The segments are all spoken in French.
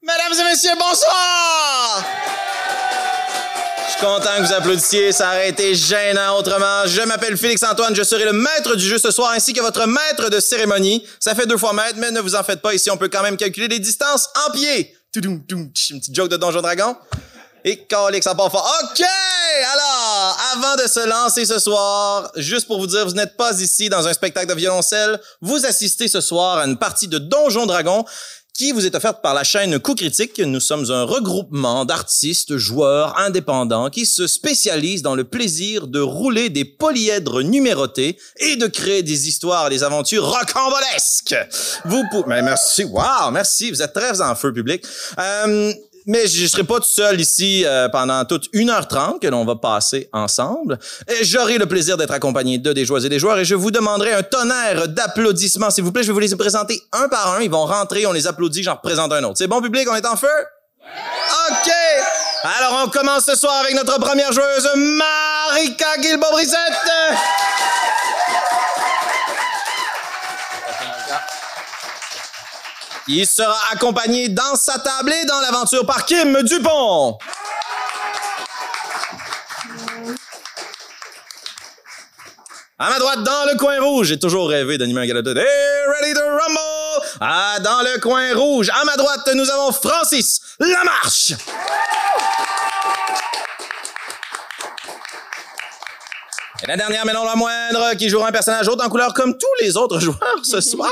Mesdames et messieurs, bonsoir! Je suis content que vous applaudissiez, ça aurait été gênant autrement. Je m'appelle Félix-Antoine, je serai le maître du jeu ce soir ainsi que votre maître de cérémonie. Ça fait deux fois maître, mais ne vous en faites pas, ici on peut quand même calculer les distances en pied. Toudoum, toum, tch, Une petite joke de Donjon Dragon. Et Calix, ça part fort. OK! Alors, avant de se lancer ce soir, juste pour vous dire, vous n'êtes pas ici dans un spectacle de violoncelle. Vous assistez ce soir à une partie de Donjon Dragon qui vous est offerte par la chaîne Coup Critique. Nous sommes un regroupement d'artistes, joueurs indépendants qui se spécialisent dans le plaisir de rouler des polyèdres numérotés et de créer des histoires des aventures rocambolesques. Vous pouvez... Mais merci, wow, merci, vous êtes très en feu public. Euh, mais je serai pas tout seul ici euh, pendant toute 1h30 que l'on va passer ensemble. J'aurai le plaisir d'être accompagné de des joueuses et des joueurs et je vous demanderai un tonnerre d'applaudissements, s'il vous plaît. Je vais vous les présenter un par un. Ils vont rentrer, on les applaudit, j'en représente un autre. C'est bon, public? On est en feu? OK! Alors, on commence ce soir avec notre première joueuse, Marika Guilbault-Brissette. Il sera accompagné dans sa table et dans l'aventure par Kim Dupont. À ma droite, dans le coin rouge, j'ai toujours rêvé d'animer un gala de Hey, ready to rumble! Ah, dans le coin rouge, à ma droite, nous avons Francis Lamarche. Et la dernière, mais non la moindre, qui jouera un personnage haut en couleur comme tous les autres joueurs ce soir,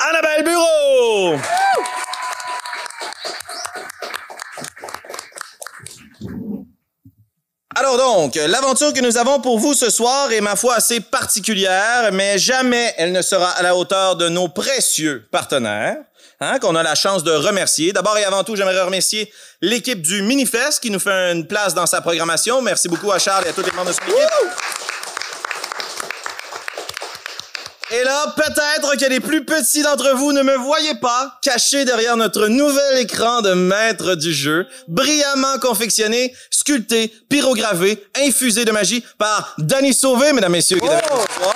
Annabelle Bureau. Alors donc, l'aventure que nous avons pour vous ce soir est ma foi assez particulière, mais jamais elle ne sera à la hauteur de nos précieux partenaires, hein, qu'on a la chance de remercier. D'abord et avant tout, j'aimerais remercier l'équipe du Minifest qui nous fait une place dans sa programmation. Merci beaucoup à Charles et à tous les membres de son équipe. Et là, peut-être que les plus petits d'entre vous ne me voyaient pas, caché derrière notre nouvel écran de maître du jeu, brillamment confectionné, sculpté, pyrogravé, infusé de magie par Danny Sauvé, mesdames, messieurs. qui est avec nous ce soir.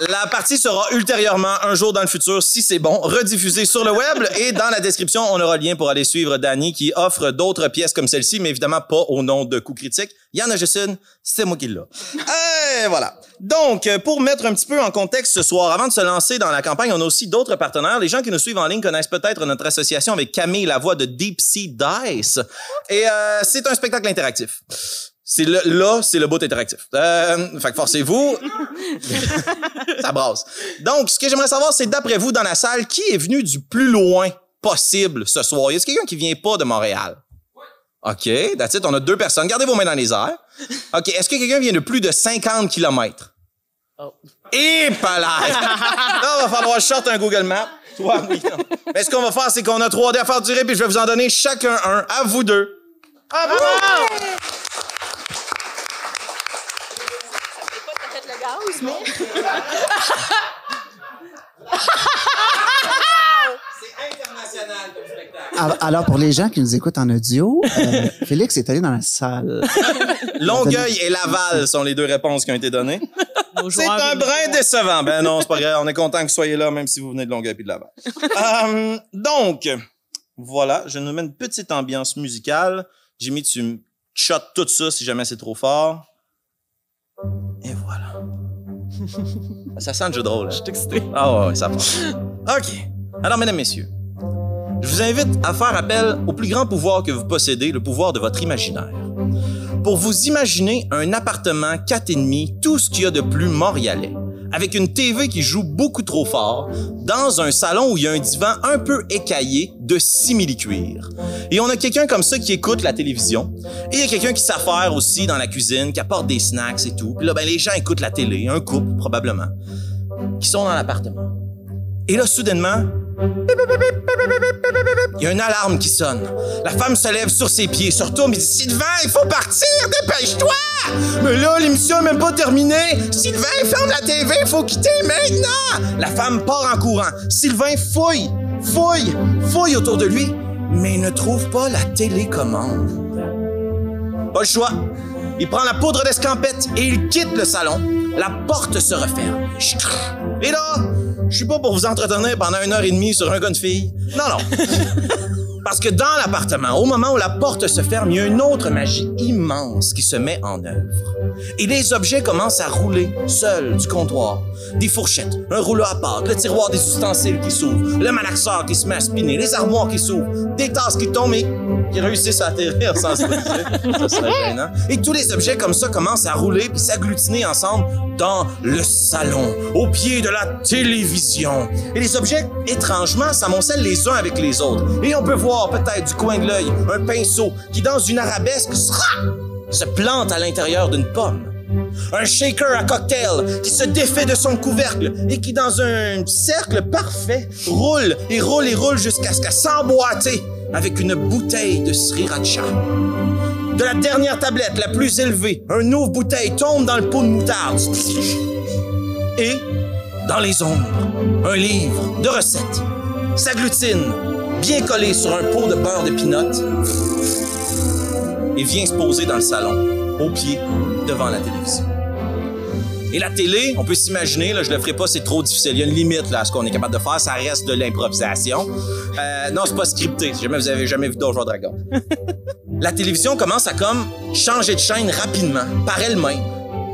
La partie sera ultérieurement, un jour dans le futur, si c'est bon, rediffusée sur le web et dans la description, on aura le lien pour aller suivre Danny qui offre d'autres pièces comme celle-ci, mais évidemment pas au nom de Coup Critique. Il y en a juste une, c'est moi qui l'ai. Et voilà. Donc, pour mettre un petit peu en contexte ce soir, avant de se lancer dans la campagne, on a aussi d'autres partenaires. Les gens qui nous suivent en ligne connaissent peut-être notre association avec Camille la voix de Deep Sea Dice. Et euh, c'est un spectacle interactif. C'est le, là, c'est le bout interactif. Euh, fait que forcez-vous. ça brasse. Donc, ce que j'aimerais savoir, c'est d'après vous, dans la salle, qui est venu du plus loin possible ce soir? Y a quelqu'un qui vient pas de Montréal? OK, that's it. On a deux personnes. Gardez vos mains dans les airs. OK, est-ce que quelqu'un vient de plus de 50 kilomètres? Et pas là! Là, on va falloir short un Google Maps. Toi, oui. Mais ce qu'on va faire, c'est qu'on a 3D à faire durer, puis je vais vous en donner chacun un. À vous deux. À vous! C'est international comme spectacle. Alors, alors, pour les gens qui nous écoutent en audio, euh, Félix est allé dans la salle. Longueuil et Laval sont les deux réponses qui ont été données. C'est un brin décevant. Ben non, c'est pas grave. On est content que vous soyez là, même si vous venez de Longueuil et de Laval. Euh, donc, voilà. Je nous mets une petite ambiance musicale. Jimmy, tu me shottes tout ça si jamais c'est trop fort. Et voilà. Ça sent le jeu de rôle. Je suis excité. Ah ouais, ouais, ça passe. OK. Alors, mesdames, messieurs, je vous invite à faire appel au plus grand pouvoir que vous possédez, le pouvoir de votre imaginaire. Pour vous imaginer un appartement 4,5, tout ce qu'il y a de plus montréalais, avec une TV qui joue beaucoup trop fort, dans un salon où il y a un divan un peu écaillé de simili-cuir. Et on a quelqu'un comme ça qui écoute la télévision, et il y a quelqu'un qui s'affaire aussi dans la cuisine, qui apporte des snacks et tout. Puis là, ben, les gens écoutent la télé, un couple probablement, qui sont dans l'appartement. Et là, soudainement, il y a une alarme qui sonne. La femme se lève sur ses pieds, se retourne et dit Sylvain, il faut partir, dépêche-toi! Mais là, l'émission est même pas terminée. Sylvain, ferme la TV, il faut quitter maintenant! La femme part en courant. Sylvain fouille, fouille, fouille autour de lui, mais il ne trouve pas la télécommande. Pas le choix. Il prend la poudre d'escampette et il quitte le salon. La porte se referme. Et là, je suis pas pour vous entretenir pendant une heure et demie sur un gars de fille. Non, non. Parce que dans l'appartement, au moment où la porte se ferme, il y a une autre magie immense qui se met en œuvre. Et les objets commencent à rouler seuls du comptoir. Des fourchettes, un rouleau à pâte, le tiroir des ustensiles qui s'ouvre, le malaxeur qui se met à spinner, les armoires qui s'ouvrent, des tasses qui tombent et qui réussissent à atterrir sans se briser. Ça gênant. Et tous les objets comme ça commencent à rouler puis s'agglutiner ensemble dans le salon, au pied de la télévision. Et les objets, étrangement, s'amoncellent les uns avec les autres. Et on peut voir peut-être du coin de l'œil un pinceau qui, dans une arabesque, se plante à l'intérieur d'une pomme. Un shaker à cocktail qui se défait de son couvercle et qui, dans un cercle parfait, roule et roule et roule jusqu'à ce s'emboîter avec une bouteille de sriracha. De la dernière tablette, la plus élevée, un ouvre bouteille tombe dans le pot de moutarde. Et, dans les ombres, un livre de recettes s'agglutine, bien collé sur un pot de beurre de pinot, et vient se poser dans le salon, au pied, devant la télévision. Et la télé, on peut s'imaginer, là, je le ferai pas, c'est trop difficile. Il y a une limite là, à ce qu'on est capable de faire, ça reste de l'improvisation. Euh, non, c'est pas scripté, si jamais vous avez jamais vu Donjons Dragon. la télévision commence à comme changer de chaîne rapidement, par elle-même.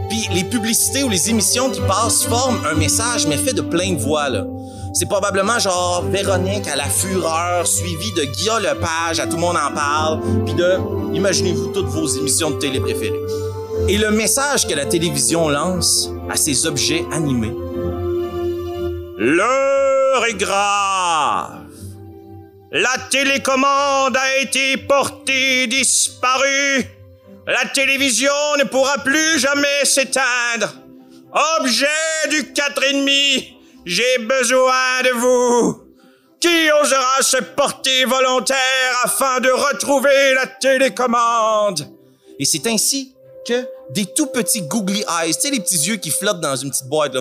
Puis les publicités ou les émissions qui passent forment un message, mais fait de plein de voix, là. C'est probablement genre Véronique à la fureur, suivi de Guillaume Lepage, à tout le monde en parle, puis de, imaginez-vous toutes vos émissions de télé préférées. Et le message que la télévision lance à ces objets animés. L'heure est grave. La télécommande a été portée disparue. La télévision ne pourra plus jamais s'éteindre. Objet du quatre et demi, j'ai besoin de vous. Qui osera se porter volontaire afin de retrouver la télécommande? Et c'est ainsi que des tout petits googly eyes, tu sais, les petits yeux qui flottent dans une petite boîte,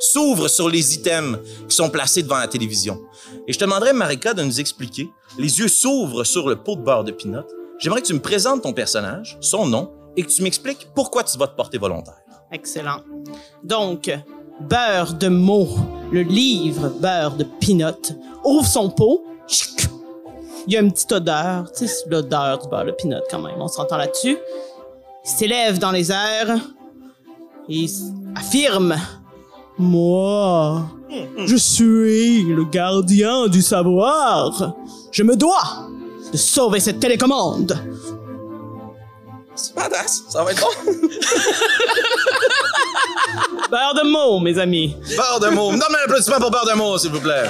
s'ouvrent sur les items qui sont placés devant la télévision. Et je te demanderais, Marika, de nous expliquer. Les yeux s'ouvrent sur le pot de beurre de pinot. J'aimerais que tu me présentes ton personnage, son nom, et que tu m'expliques pourquoi tu vas te porter volontaire. Excellent. Donc, beurre de mots, le livre beurre de peanut, ouvre son pot. Chic. Il y a une petite odeur, tu sais, l'odeur du beurre de peanut quand même, on s'entend là-dessus. Il s'élève dans les airs et affirme Moi, je suis le gardien du savoir. Je me dois de sauver cette télécommande. C'est badass, ça va être bon. Beurre de mots, mes amis. Beurre de mots. Donne-moi un applaudissement pour Beurre de mots, s'il vous plaît.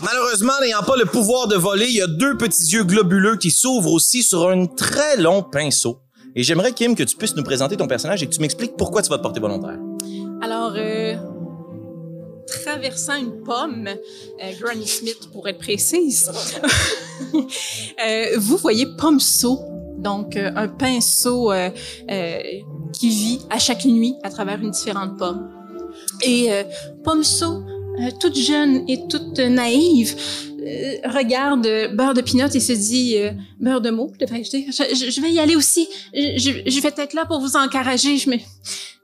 Malheureusement, n'ayant pas le pouvoir de voler, il y a deux petits yeux globuleux qui s'ouvrent aussi sur un très long pinceau. Et j'aimerais, Kim, que tu puisses nous présenter ton personnage et que tu m'expliques pourquoi tu vas te porter volontaire. Alors, euh, traversant une pomme, euh, Granny Smith pour être précise, euh, vous voyez Pommeau, donc euh, un pinceau euh, euh, qui vit à chaque nuit à travers une différente pomme. Et euh, Pommeau, euh, toute jeune et toute naïve, regarde euh, Beurre de Pinot et se dit euh, Beurre de mots. Je, vais y aller aussi. Je, je- vais être là pour vous encourager. Je me,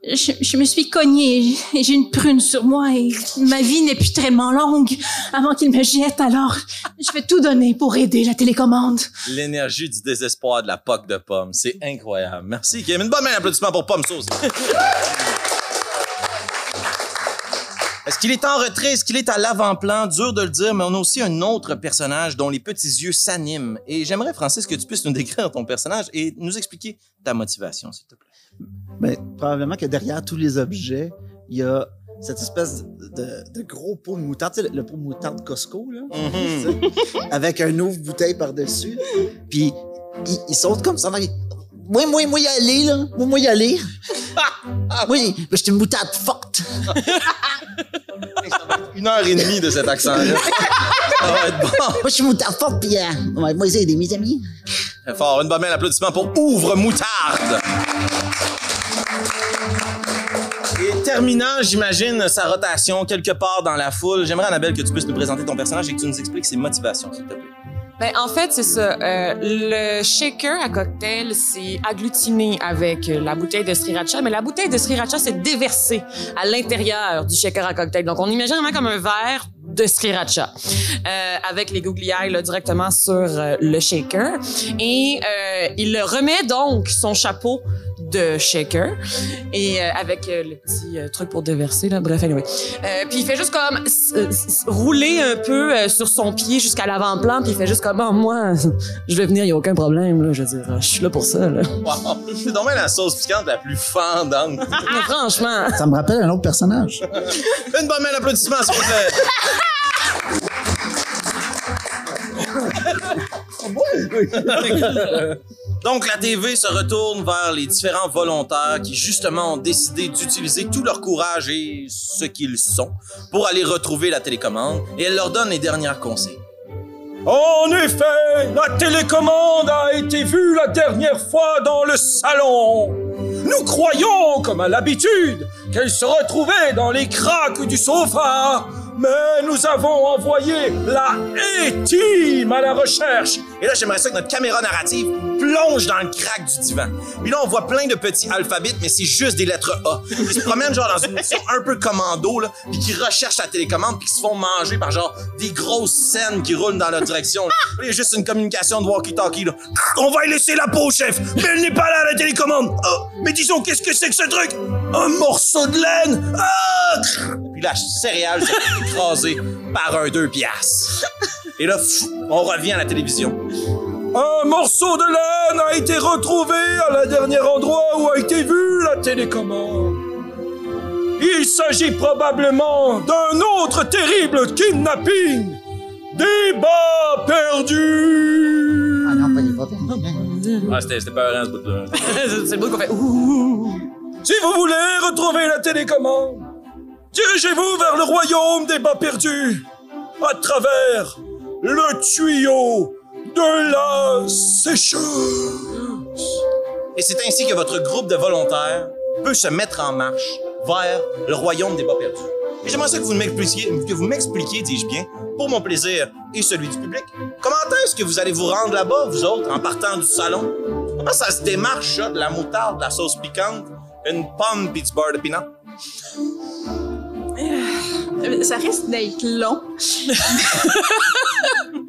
je me suis cognée et j'ai une prune sur moi et ma vie n'est plus tellement longue avant qu'il me jette. Alors, je vais tout donner pour aider la télécommande. L'énergie du désespoir de la poque de pomme. C'est incroyable. Merci, Kim. Une bonne main d'applaudissement pour Pomme Sauce. Est-ce qu'il est en retrait? Est-ce qu'il est à l'avant-plan? Dur de le dire, mais on a aussi un autre personnage dont les petits yeux s'animent. Et j'aimerais, Francis, que tu puisses nous décrire ton personnage et nous expliquer ta motivation, s'il te plaît. Ben, probablement que derrière tous les objets, il y a cette espèce de, de gros pot de moutarde, tu sais, le, le pot de moutarde Costco, là, Mhm. sais, avec un ouvre bouteille par-dessus. Puis, ils, ils sautent comme ça. ils- Moi, moi, moi, y aller, là. Moi, moi, y aller. Oui, ben, j'étais une moutarde forte. Une heure et demie de cet accent-là. Ça va être bon. Moi, je suis une moutarde forte, puis, euh, ouais, moi, c'est aider mes amis. Fort. Une bonne main d'applaudissement pour Ouvre Moutarde. Et terminant, j'imagine, sa rotation quelque part dans la foule, j'aimerais, Annabelle, que tu puisses nous présenter ton personnage et que tu nous expliques ses motivations, s'il te plaît. Ben, en fait, c'est ça. Euh, le shaker à cocktail, c'est agglutiné avec euh, la bouteille de sriracha, mais la bouteille de sriracha, c'est déversée à l'intérieur du shaker à cocktail. Donc, on imagine vraiment comme un verre de sriracha euh, avec les googly eyes là, directement sur euh, le shaker. Et euh, il remet donc son chapeau de shaker et euh, avec euh, le petit euh, truc pour déverser là bref anyway euh, puis il fait juste comme rouler un peu euh, sur son pied jusqu'à l'avant-plan puis il fait juste comme oh, moi je vais venir il y a aucun problème là je veux dire je suis là pour ça là Wow. C'est donc la sauce piquante la plus fendante. Franchement Ça me rappelle un autre personnage. Une bonne main d'applaudissement, s'il vous plaît. Donc, la TV se retourne vers les différents volontaires qui, justement, ont décidé d'utiliser tout leur courage et ce qu'ils sont pour aller retrouver la télécommande et elle leur donne les derniers conseils. En effet, la télécommande a été vue la dernière fois dans le salon. Nous croyons, comme à l'habitude, qu'elle se retrouvait dans les craques du sofa. Mais nous avons envoyé la E-Team à la recherche. Et là, j'aimerais ça que notre caméra narrative plonge dans le crack du divan. Puis là, on voit plein de petits alphabets, mais c'est juste des lettres A. Ils se promènent genre dans une mission un peu commando, là, puis qui recherchent la télécommande, puis qui se font manger par genre des grosses scènes qui roulent dans leur direction. Il y a juste une communication de walkie-talkie. On va y laisser la peau, chef, mais elle n'est pas là, la télécommande. Oh, mais disons, qu'est-ce que c'est que ce truc? Un morceau de laine Ah Puis la céréale s'est écrasée par un deux piastres. Et là, pff, on revient à la télévision. Un morceau de laine a été retrouvé à la dernière endroit où a été vue la télécommande. Il s'agit probablement d'un autre terrible kidnapping. Des bas perdus. Ah non, pas pas perdu. Ah, c'était c'était pas ce bout-là. c'est le bout qu'on fait ouh Si vous voulez retrouver la télécommande, dirigez-vous vers le royaume des bas perdus, à travers le tuyau de la sécheuse. Et c'est ainsi que votre groupe de volontaires peut se mettre en marche vers le royaume des bas perdus. Et j'aimerais que vous m'expliquiez, que vous m'expliquiez, dis-je bien, pour mon plaisir et celui du public, comment est-ce que vous allez vous rendre là-bas, vous autres, en partant du salon? Comment ça se démarche, de la moutarde, de la sauce piquante, une pomme pis du de pinot? Euh, Ça risque d'être long.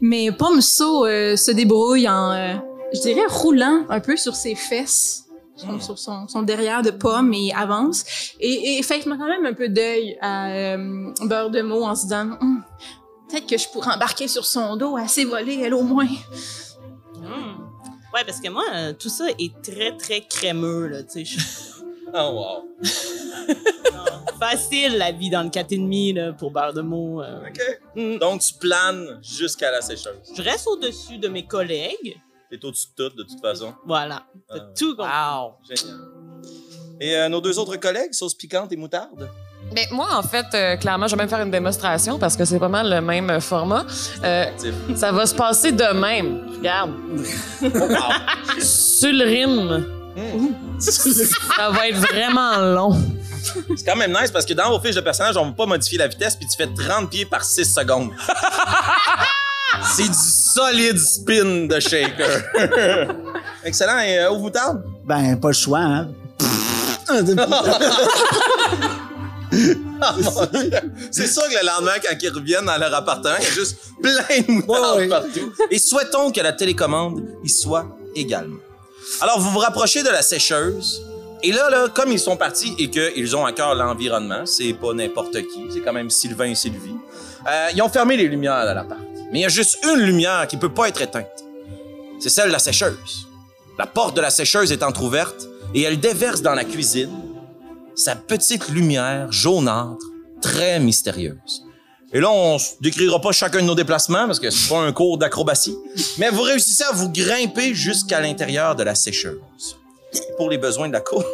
Mais Pomso euh, se débrouille en, euh, je dirais, roulant un peu sur ses fesses, sur, sur son, son derrière de pomme et avance. Et, et fait quand même un peu d'œil à euh, Beurre de mots en se disant, Hum, peut-être que je pourrais embarquer sur son dos, assez voler, elle au moins. Hmm. Ouais, parce que moi, euh, tout ça est très, très crémeux, là, tu sais. Je- Oh, wow. Facile, la vie dans le 4,5, là, pour beurre de mots. euh. OK. Hmm. Donc, tu planes jusqu'à la sécheuse. Je reste au-dessus de mes collègues. T'es au-dessus de tout, de toute façon. Voilà. T'as Ah. tout compris. wow Génial. Et euh, nos deux autres collègues, sauce piquante et moutarde? Ben, moi, en fait, euh, clairement, je vais même faire une démonstration parce que c'est pas mal le même euh, format. Euh, ça va se passer de même. Regarde. Sur le ça va être vraiment long. C'est quand même nice parce que dans vos fiches de personnage, on ne peut pas modifier la vitesse puis tu fais 30 pieds par 6 secondes. C'est du solide spin de shaker. Excellent. Et euh, au moutarde? Ben, pas le choix, hein. Ah, Dieu. C'est sûr que le lendemain, quand ils reviennent dans leur appartement, il y a juste plein de moutarde Ouais, ouais. partout. Et souhaitons que la télécommande y soit également. Alors, vous vous rapprochez de la sécheuse. Et là, là, comme ils sont partis et qu'ils ont à cœur l'environnement, c'est pas n'importe qui, c'est quand même Sylvain et Sylvie, euh, ils ont fermé les lumières de l'appart. Mais il y a juste une lumière qui peut pas être éteinte. C'est celle de la sécheuse. La porte de la sécheuse est entr'ouverte et elle déverse dans la cuisine sa petite lumière jaunâtre, très mystérieuse. Et là, on s- décrira pas chacun de nos déplacements parce que c'est pas un cours d'acrobatie, mais vous réussissez à vous grimper jusqu'à l'intérieur de la sécheuse. Pour les besoins de la cour.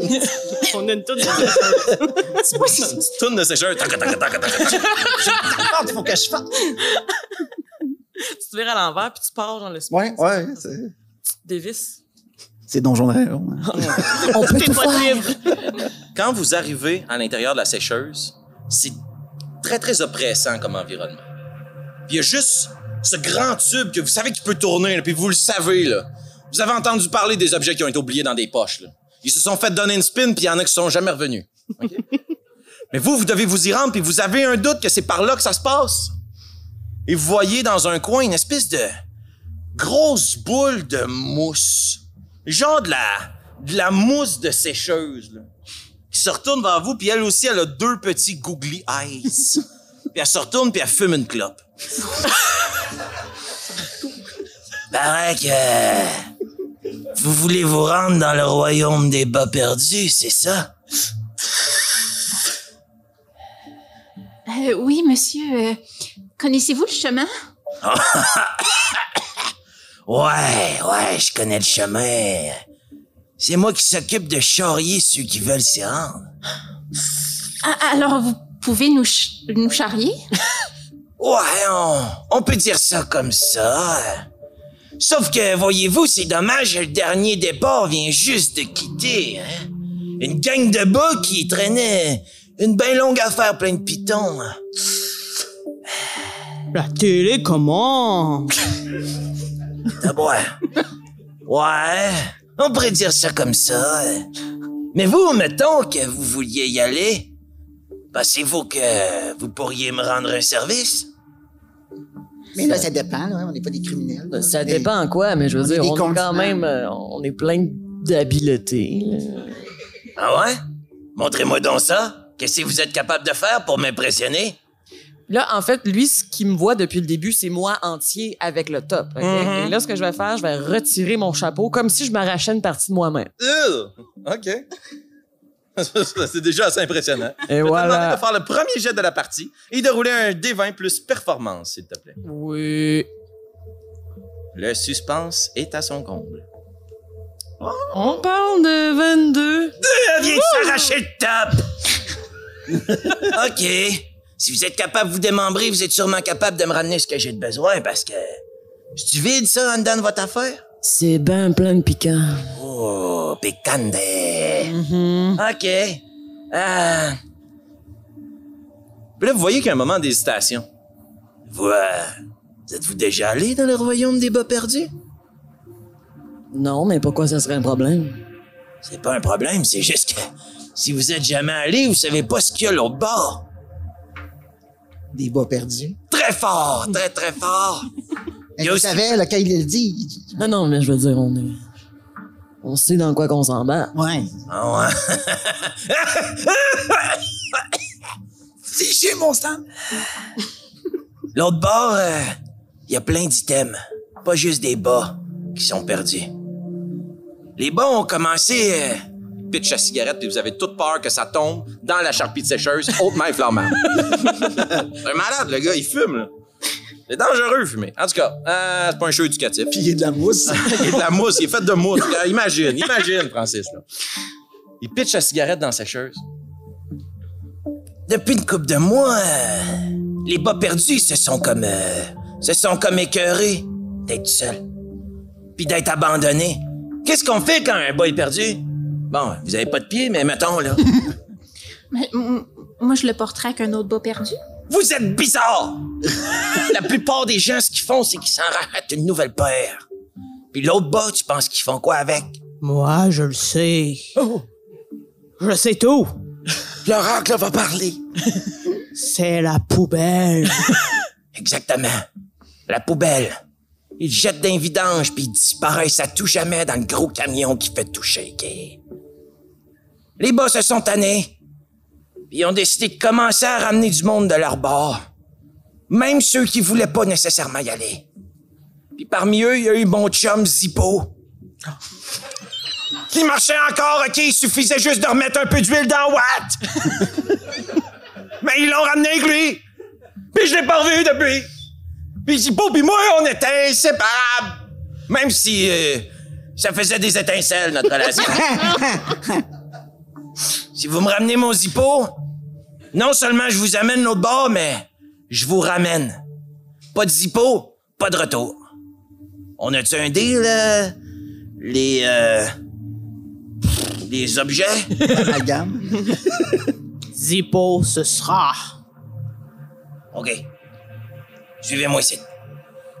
On a une toute de C'est pas une toune de sécheuse. Tac, tac, tac, tac, tac. Il faut que je fasse. Tu te vires à l'envers puis tu pars dans l'espace. Ouais, ouais, c'est. Davis. C'est Donjon Dragon. hein. On peut C'est tout faire. Quand vous arrivez à l'intérieur de la sécheuse, c'est très, très oppressant comme environnement. Puis il y a juste ce grand tube que vous savez qu'il peut tourner, là, puis vous le savez, là. Vous avez entendu parler des objets qui ont été oubliés dans des poches, là. Ils se sont fait donner une spin, puis il y en a qui sont jamais revenus. Mais vous, vous devez vous y rendre, puis vous avez un doute que c'est par là que ça se passe. Et vous voyez dans un coin une espèce de grosse boule de mousse. Genre de la, de la mousse de sécheuse, là. Qui se retourne vers vous, puis elle aussi, elle a deux petits googly eyes. puis elle se retourne, puis elle fume une clope. Paraît que vous voulez vous rendre dans le royaume des bas perdus, c'est ça? Euh, oui, monsieur. euh, Connaissez-vous le chemin? Ouais, ouais, je connais le chemin. C'est moi qui s'occupe de charrier ceux qui veulent s'y rendre. Ah, alors, vous pouvez nous, ch- nous charrier? Ouais, on, on peut dire ça comme ça. Sauf que, voyez-vous, c'est dommage, le dernier départ vient juste de quitter. Hein? Une gang de bas qui traînait une bien longue affaire pleine de pitons. La télé, comment? Ah ouais. On pourrait dire ça comme ça. Mais vous, mettons que vous vouliez y aller. Pensez-vous que vous pourriez me rendre un service? Mais là, ça dépend, là. On n'est pas des criminels. là. Ça Mais- dépend en quoi, mais je veux on dire, on est quand même, euh, on est plein d'habiletés. là. Ah ouais? Montrez-moi donc ça. Qu'est-ce que vous êtes capable de faire pour m'impressionner? Là, en fait, lui, ce qu'il me voit depuis le début, c'est moi entier avec le top. Mhm. Et là, ce que je vais faire, je vais retirer mon chapeau comme si je m'arrachais une partie de moi-même. OK. C'est déjà assez impressionnant. Et Je vais te demander voilà. de faire le premier jet de la partie et de rouler un D20 plus performance, s'il te plaît. Oui. Le suspense est à son comble. On parle de 22. Elle vient de s'arracher le top! OK. Si vous êtes capable de vous démembrer, vous êtes sûrement capable de me ramener ce que j'ai de besoin parce que. C'est-tu vide, ça, en dedans de votre affaire? C'est ben plein de piquant. Oh, picante. Mhm. OK. Euh... Puis là, vous voyez qu'il y a un moment d'hésitation. Vous, euh, vous êtes-vous déjà allé dans le royaume des bas perdus? Non, mais pourquoi ça serait un problème? C'est pas un problème, c'est juste que si vous êtes jamais allé, vous savez pas ce qu'il y a l'autre bord. Des bas perdus. Très fort, très très fort. Mais Il y a vous aussi- savez, là, quand il le dit, il dit- Non, non, mais je veux dire, on est. On sait dans quoi qu'on s'embarque. Ouais. Ah ouais. C'est chez mon stand. L'autre bord, euh, il y a plein d'items, pas juste des bas qui sont perdus. Les bas ont commencé euh, pitch à cigarette puis vous avez toute peur que ça tombe dans la charpie de sécheuse, hautement inflammable. C'est un malade, le gars, il fume, là. C'est dangereux, fumer. En tout cas, euh, c'est pas un show éducatif. Puis il y a de la mousse. il est de la mousse, il est fait de mousse. Là, Imagine, imagine, Francis. Là. Il pitch la cigarette dans la sécheuse. Depuis une couple de mois, euh, les bas perdus se sont comme... euh, se sont comme écœurés d'être seuls. Puis d'être abandonnés. Qu'est-ce qu'on fait quand un bas est perdu? Bon, vous avez pas de pied, mais mettons, là. Mais, moi, je le porterais avec un autre bas perdu. Vous êtes bizarre! La plupart des gens, ce qu'ils font, c'est qu'ils s'en rachètent une nouvelle paire. Puis l'autre bas, tu penses qu'ils font quoi avec? Moi, je le sais. Je sais tout. L'oracle va parler. C'est la poubelle. Exactement. La poubelle. Ils jettent d'un vidange puis ils disparaissent à tout jamais dans le gros camion qui fait tout shaker. Les bas se sont tannés. Puis ils ont décidé de commencer à ramener du monde de leur bord. Même ceux qui voulaient pas nécessairement y aller. Puis parmi eux, il y a eu mon chum Zippo. Qui marchait encore, ok? Il suffisait juste de remettre un peu d'huile dans Watt. Mais ils l'ont ramené avec lui. Puis je l'ai pas revu depuis. Puis Zippo puis moi, on était inséparables. Même si euh, ça faisait des étincelles, notre relation. Si vous me ramenez mon Zippo, non seulement je vous amène l'autre bord, mais je vous ramène. Pas de Zippo, pas de retour. On a-tu un deal, euh, les... euh, les objets? La gamme. Zippo, ce sera. OK. Suivez-moi ici.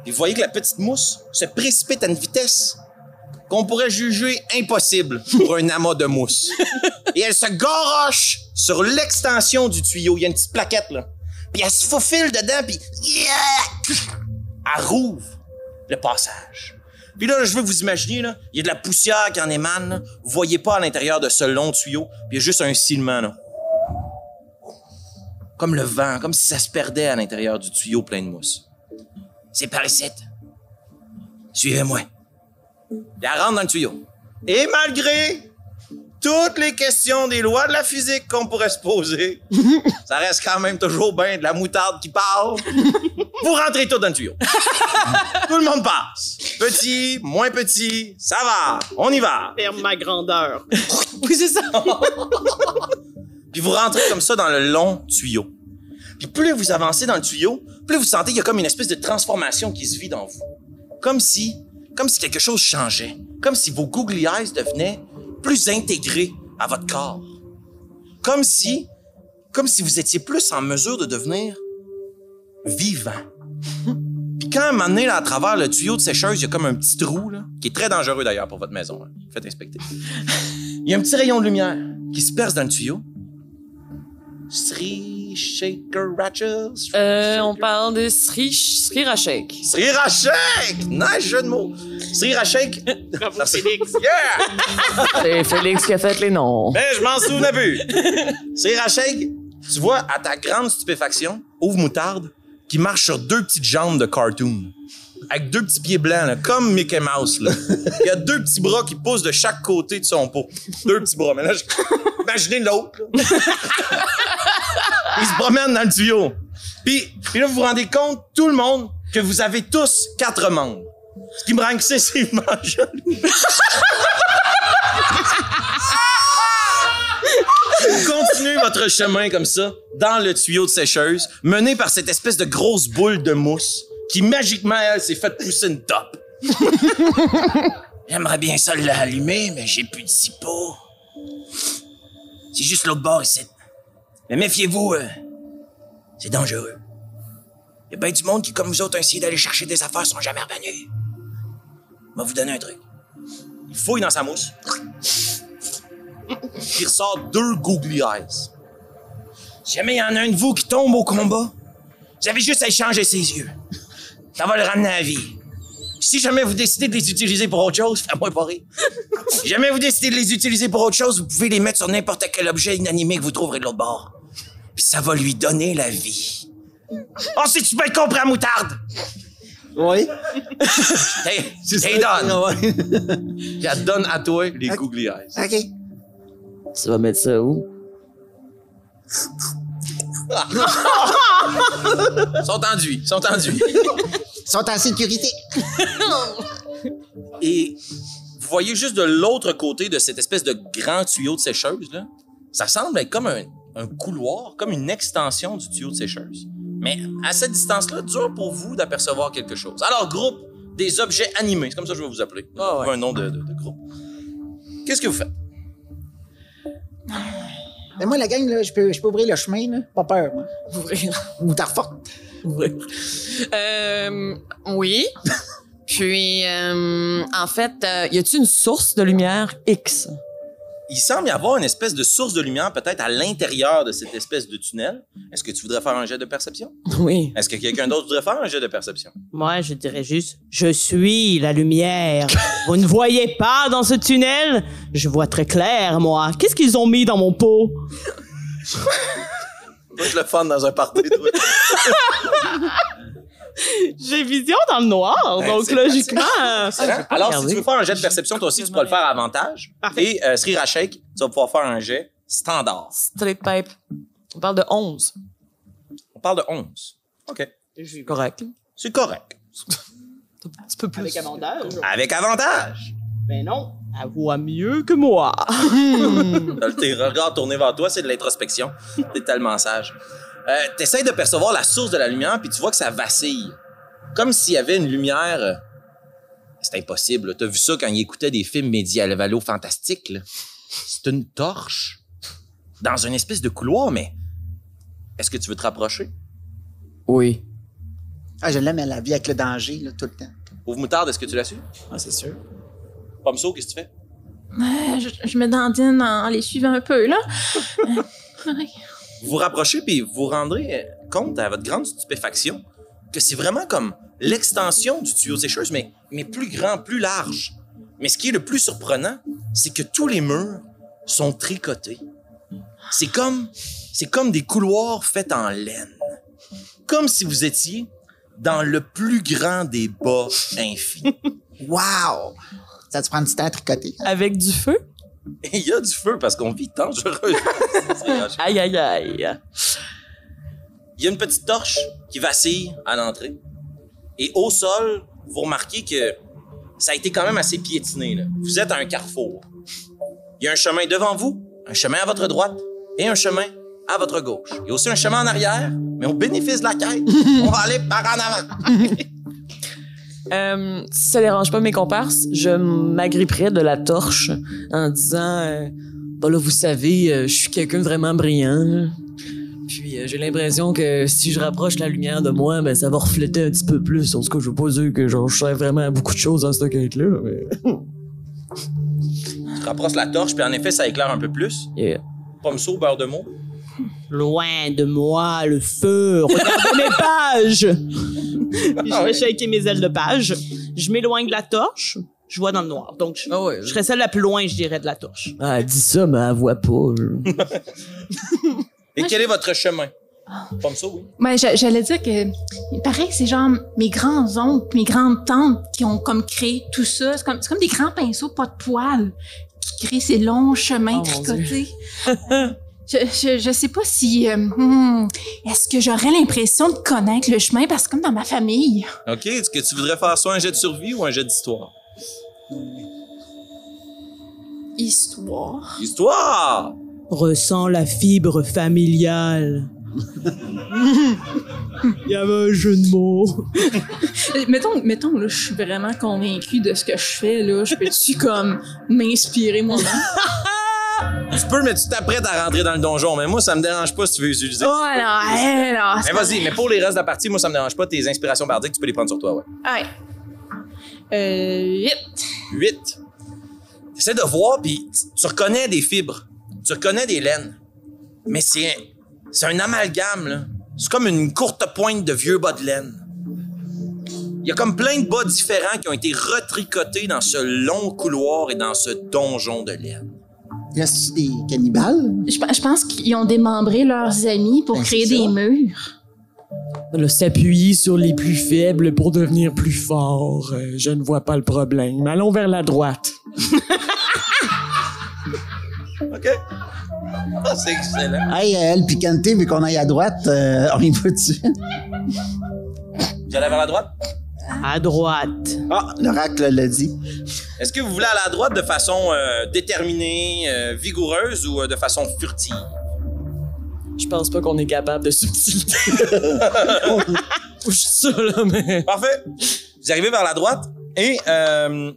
Puis vous voyez que la petite mousse se précipite à une vitesse qu'on pourrait juger impossible pour un amas de mousse. Et elle se garoche sur l'extension du tuyau. Il y a une petite plaquette, là. Puis elle se faufile dedans, puis... Elle rouvre le passage. Puis là, je veux vous imaginer, là, il y a de la poussière qui en émane. là. Vous voyez pas à l'intérieur de ce long tuyau, puis il y a juste un silement, là. Comme le vent, comme si ça se perdait à l'intérieur du tuyau plein de mousse. C'est par ici. Suivez-moi. Elle rentre dans le tuyau. Et malgré toutes les questions des lois de la physique qu'on pourrait se poser, ça reste quand même toujours bien de la moutarde qui parle. Vous rentrez tout dans le tuyau. tout le monde passe. Petit, moins petit, ça va. On y va. Ferme ma grandeur. Oui, c'est ça. Puis vous rentrez comme ça dans le long tuyau. Puis plus vous avancez dans le tuyau, plus vous sentez qu'il y a comme une espèce de transformation qui se vit dans vous. Comme si, comme si quelque chose changeait. Comme si vos googly eyes devenaient plus intégrés à votre corps. Comme si, comme si vous étiez plus en mesure de devenir vivant. Puis quand, un moment donné, là, à travers le tuyau de sécheuse, il y a comme un petit trou, là, qui est très dangereux d'ailleurs pour votre maison. hein. Faites inspecter. Il y a un petit rayon de lumière qui se perce dans le tuyau. Shaker Ratchet. Euh, on parle de Sri, Sri Rashek. Sri Rashek! Nice jeu de mots. Sri Rashek. Bravo, Félix. Yeah! C'est Félix qui a fait les noms. Ben, je m'en souvenais plus. Sri Rashek, tu vois, à ta grande stupéfaction, ouvre moutarde, qui marche sur deux petites jambes de cartoon. Avec deux petits pieds blancs, là, comme Mickey Mouse. Là. Il y a deux petits bras qui poussent de chaque côté de son pot. Deux petits bras. Mais là, je- imaginez l'autre. Il se promène dans le tuyau. Puis, puis là, vous vous rendez compte, tout le monde, que vous avez tous quatre membres. Ce qui me rend excessivement jaloux. Vous continuez votre chemin comme ça, dans le tuyau de sécheuse, mené par cette espèce de grosse boule de mousse qui, magiquement, elle, s'est fait pousser une top. J'aimerais bien ça l'allumer, mais j'ai plus de cipo. C'est juste l'autre bord ici. Mais méfiez-vous, euh, c'est dangereux. Il y a bien du monde qui, comme vous autres, ont essayé d'aller chercher des affaires, sont jamais revenus. Je vous donner un truc. Il fouille dans sa mousse. Il ressort deux googly eyes. Si jamais il y en a un de vous qui tombe au combat, vous avez juste à échanger ses yeux. Ça va le ramener à la vie. Si jamais vous décidez de les utiliser pour autre chose, fais-moi pas rire. Si jamais vous décidez de les utiliser pour autre chose, vous pouvez les mettre sur n'importe quel objet inanimé que vous trouverez de l'autre bord. Puis ça va lui donner la vie. Oh, si tu peux être compris à moutarde! Oui. Ça. donne! Elle donne à toi les googly eyes. OK. Tu vas mettre ça où? Ils sont enduits, ils sont enduits. Ils sont en sécurité. Et vous voyez juste de l'autre côté de cette espèce de grand tuyau de sécheuse, là, ça semble être comme un, un couloir, comme une extension du tuyau de sécheuse. Mais à cette distance-là, dur pour vous d'apercevoir quelque chose. Alors, groupe des objets animés, c'est comme ça que je vais vous appeler. Ouais. un nom de, de- de groupe. Qu'est-ce que vous faites? Mais moi, la gang, là, je peux, je peux ouvrir le chemin, là. Pas peur, moi. Ouvrir. Forte. Ouvrir. Euh, oui. Puis, euh, en fait, euh, y a-t-il une source de lumière X? Il semble y avoir une espèce de source de lumière peut-être à l'intérieur de cette espèce de tunnel. Est-ce que tu voudrais faire un jet de perception? Oui. Est-ce que quelqu'un d'autre voudrait faire un jet de perception? Moi, je dirais juste, je suis la lumière. Vous ne voyez pas dans ce tunnel? Je vois très clair, moi. Qu'est-ce qu'ils ont mis dans mon pot? Moi, je le fun dans un party, toi. J'ai vision dans le noir, Ben, donc logiquement... euh, Excellent. Alors, si tu veux faire un jet de perception, toi aussi, tu pourras le faire à avantage. Parfait. Et euh, Sri Rashek, tu vas pouvoir faire un jet standard. Straight pipe. On parle de 11. On parle de 11. OK. Correct. C'est correct. Un petit peu plus. Avec avantage? Avec avantage. Ben non, elle voit mieux que moi. Tes regards tournés vers toi, c'est de l'introspection. T'es tellement sage. Euh, T'essayes de percevoir la source de la lumière, puis tu vois que ça vacille. Comme s'il y avait une lumière... euh, C'est impossible. là. T'as vu ça quand il écoutait des films médiévalo fantastiques. là? C'est une torche dans une espèce de couloir, mais... Est-ce que tu veux te rapprocher? Oui. Ah, je l'aime à la vie avec le danger, là, tout le temps. Pauvre moutarde, est-ce que tu l'as su? Ah, c'est sûr. Pomso, qu'est-ce que tu fais? Euh, je, je me dandine en les suivant un peu, là. Euh, ouais. Vous vous rapprochez puis vous vous rendrez euh, compte à votre grande stupéfaction que c'est vraiment comme l'extension du tuyau sécheuse, mais, mais plus grand, plus large. Mais ce qui est le plus surprenant, c'est que tous les murs sont tricotés. C'est comme, c'est comme des couloirs faits en laine. Comme si vous étiez dans le plus grand des bas infinis. Wow! Ça te prend du temps à tricoter. Avec du feu? Il y a du feu parce qu'on vit dangereux. Aïe, aïe, aïe. Il y a une petite torche qui vacille à l'entrée. Et au sol, vous remarquez que ça a été quand même assez piétiné. là. Vous êtes à un carrefour. Il y a un chemin devant vous, un chemin à votre droite et un chemin à votre gauche. Il y a aussi un chemin en arrière, mais au bénéfice de la quête, on va aller par en avant. Euh, si ça dérange pas mes comparses, je m'agripperais de la torche en disant euh, Bon là, vous savez, euh, je suis quelqu'un de vraiment brillant. Puis euh, j'ai l'impression que si je rapproche la lumière de moi, ben ça va refléter un petit peu plus. En tout cas, je veux pas dire que genre, je sais vraiment à beaucoup de choses dans cette quête-là. Mais... Tu rapproches la torche, puis en effet, ça éclaire un peu plus. Yeah. Pommeau, beurre de mots. Loin de moi, le feu. Regardez mes pages. Puis je vais shaker mes ailes de page. Je m'éloigne de la torche. Je vois dans le noir. Donc, je, Ah ouais. je serais celle la plus loin, je dirais, de la torche. Ah, elle dit ça, mais elle voit pas. là. Et quel est votre chemin? Pommeau, oui. Ouais, j'a- j'allais dire que il paraît que c'est genre mes grands-oncles, mes grandes-tantes qui ont comme créé tout ça. C'est comme, c'est comme des grands pinceaux, pas de poils, qui créent ces longs chemins Oh, mon tricotés. je, sais pas si... euh, hmm, Est-ce que j'aurais l'impression de connaître le chemin? Parce que comme dans ma famille... OK. Est-ce que tu voudrais faire soit un jet de survie ou un jet d'histoire? Histoire. Histoire! Ressens la fibre familiale. Il y avait un jeu de mots. Mettons, mettons là, je suis vraiment convaincue de ce que je fais, là. Je peux-tu, comme, m'inspirer moi-même? Tu peux, mais tu t'apprêtes à rentrer dans le donjon. Mais moi, ça me dérange pas si tu veux utiliser. Oh, eh, alors, Mais vas-y, mais pour les restes de la partie, moi, ça me dérange pas. Tes inspirations bardiques, tu peux les prendre sur toi, ouais. Ouais. Euh, huit. 8. T'essaies de voir, puis tu- tu reconnais des fibres. Tu reconnais des laines. Mais c'est c'est un amalgame, là. C'est comme une courte pointe de vieux bas de laine. Il y a comme plein de bas différents qui ont été retricotés dans ce long couloir et dans ce donjon de laine. Reste-tu des cannibales? Je, pe- je pense qu'ils ont démembré leurs amis pour Ben, créer des murs. S'appuyer sur les plus faibles pour devenir plus fort. euh, je ne vois pas le problème. Allons vers la droite. OK? Ah, c'est excellent. Hey, euh, El Picante, vu qu'on aille à droite, euh, on y va dessus. Vous allez vers la droite? À droite. Ah, l'oracle l'a dit. Est-ce que vous voulez aller à la droite de façon euh, déterminée, euh, vigoureuse ou euh, de façon furtive? Je pense pas qu'on est capable de subtilité. Je suis là, mais... Parfait. Vous arrivez vers la droite et euh,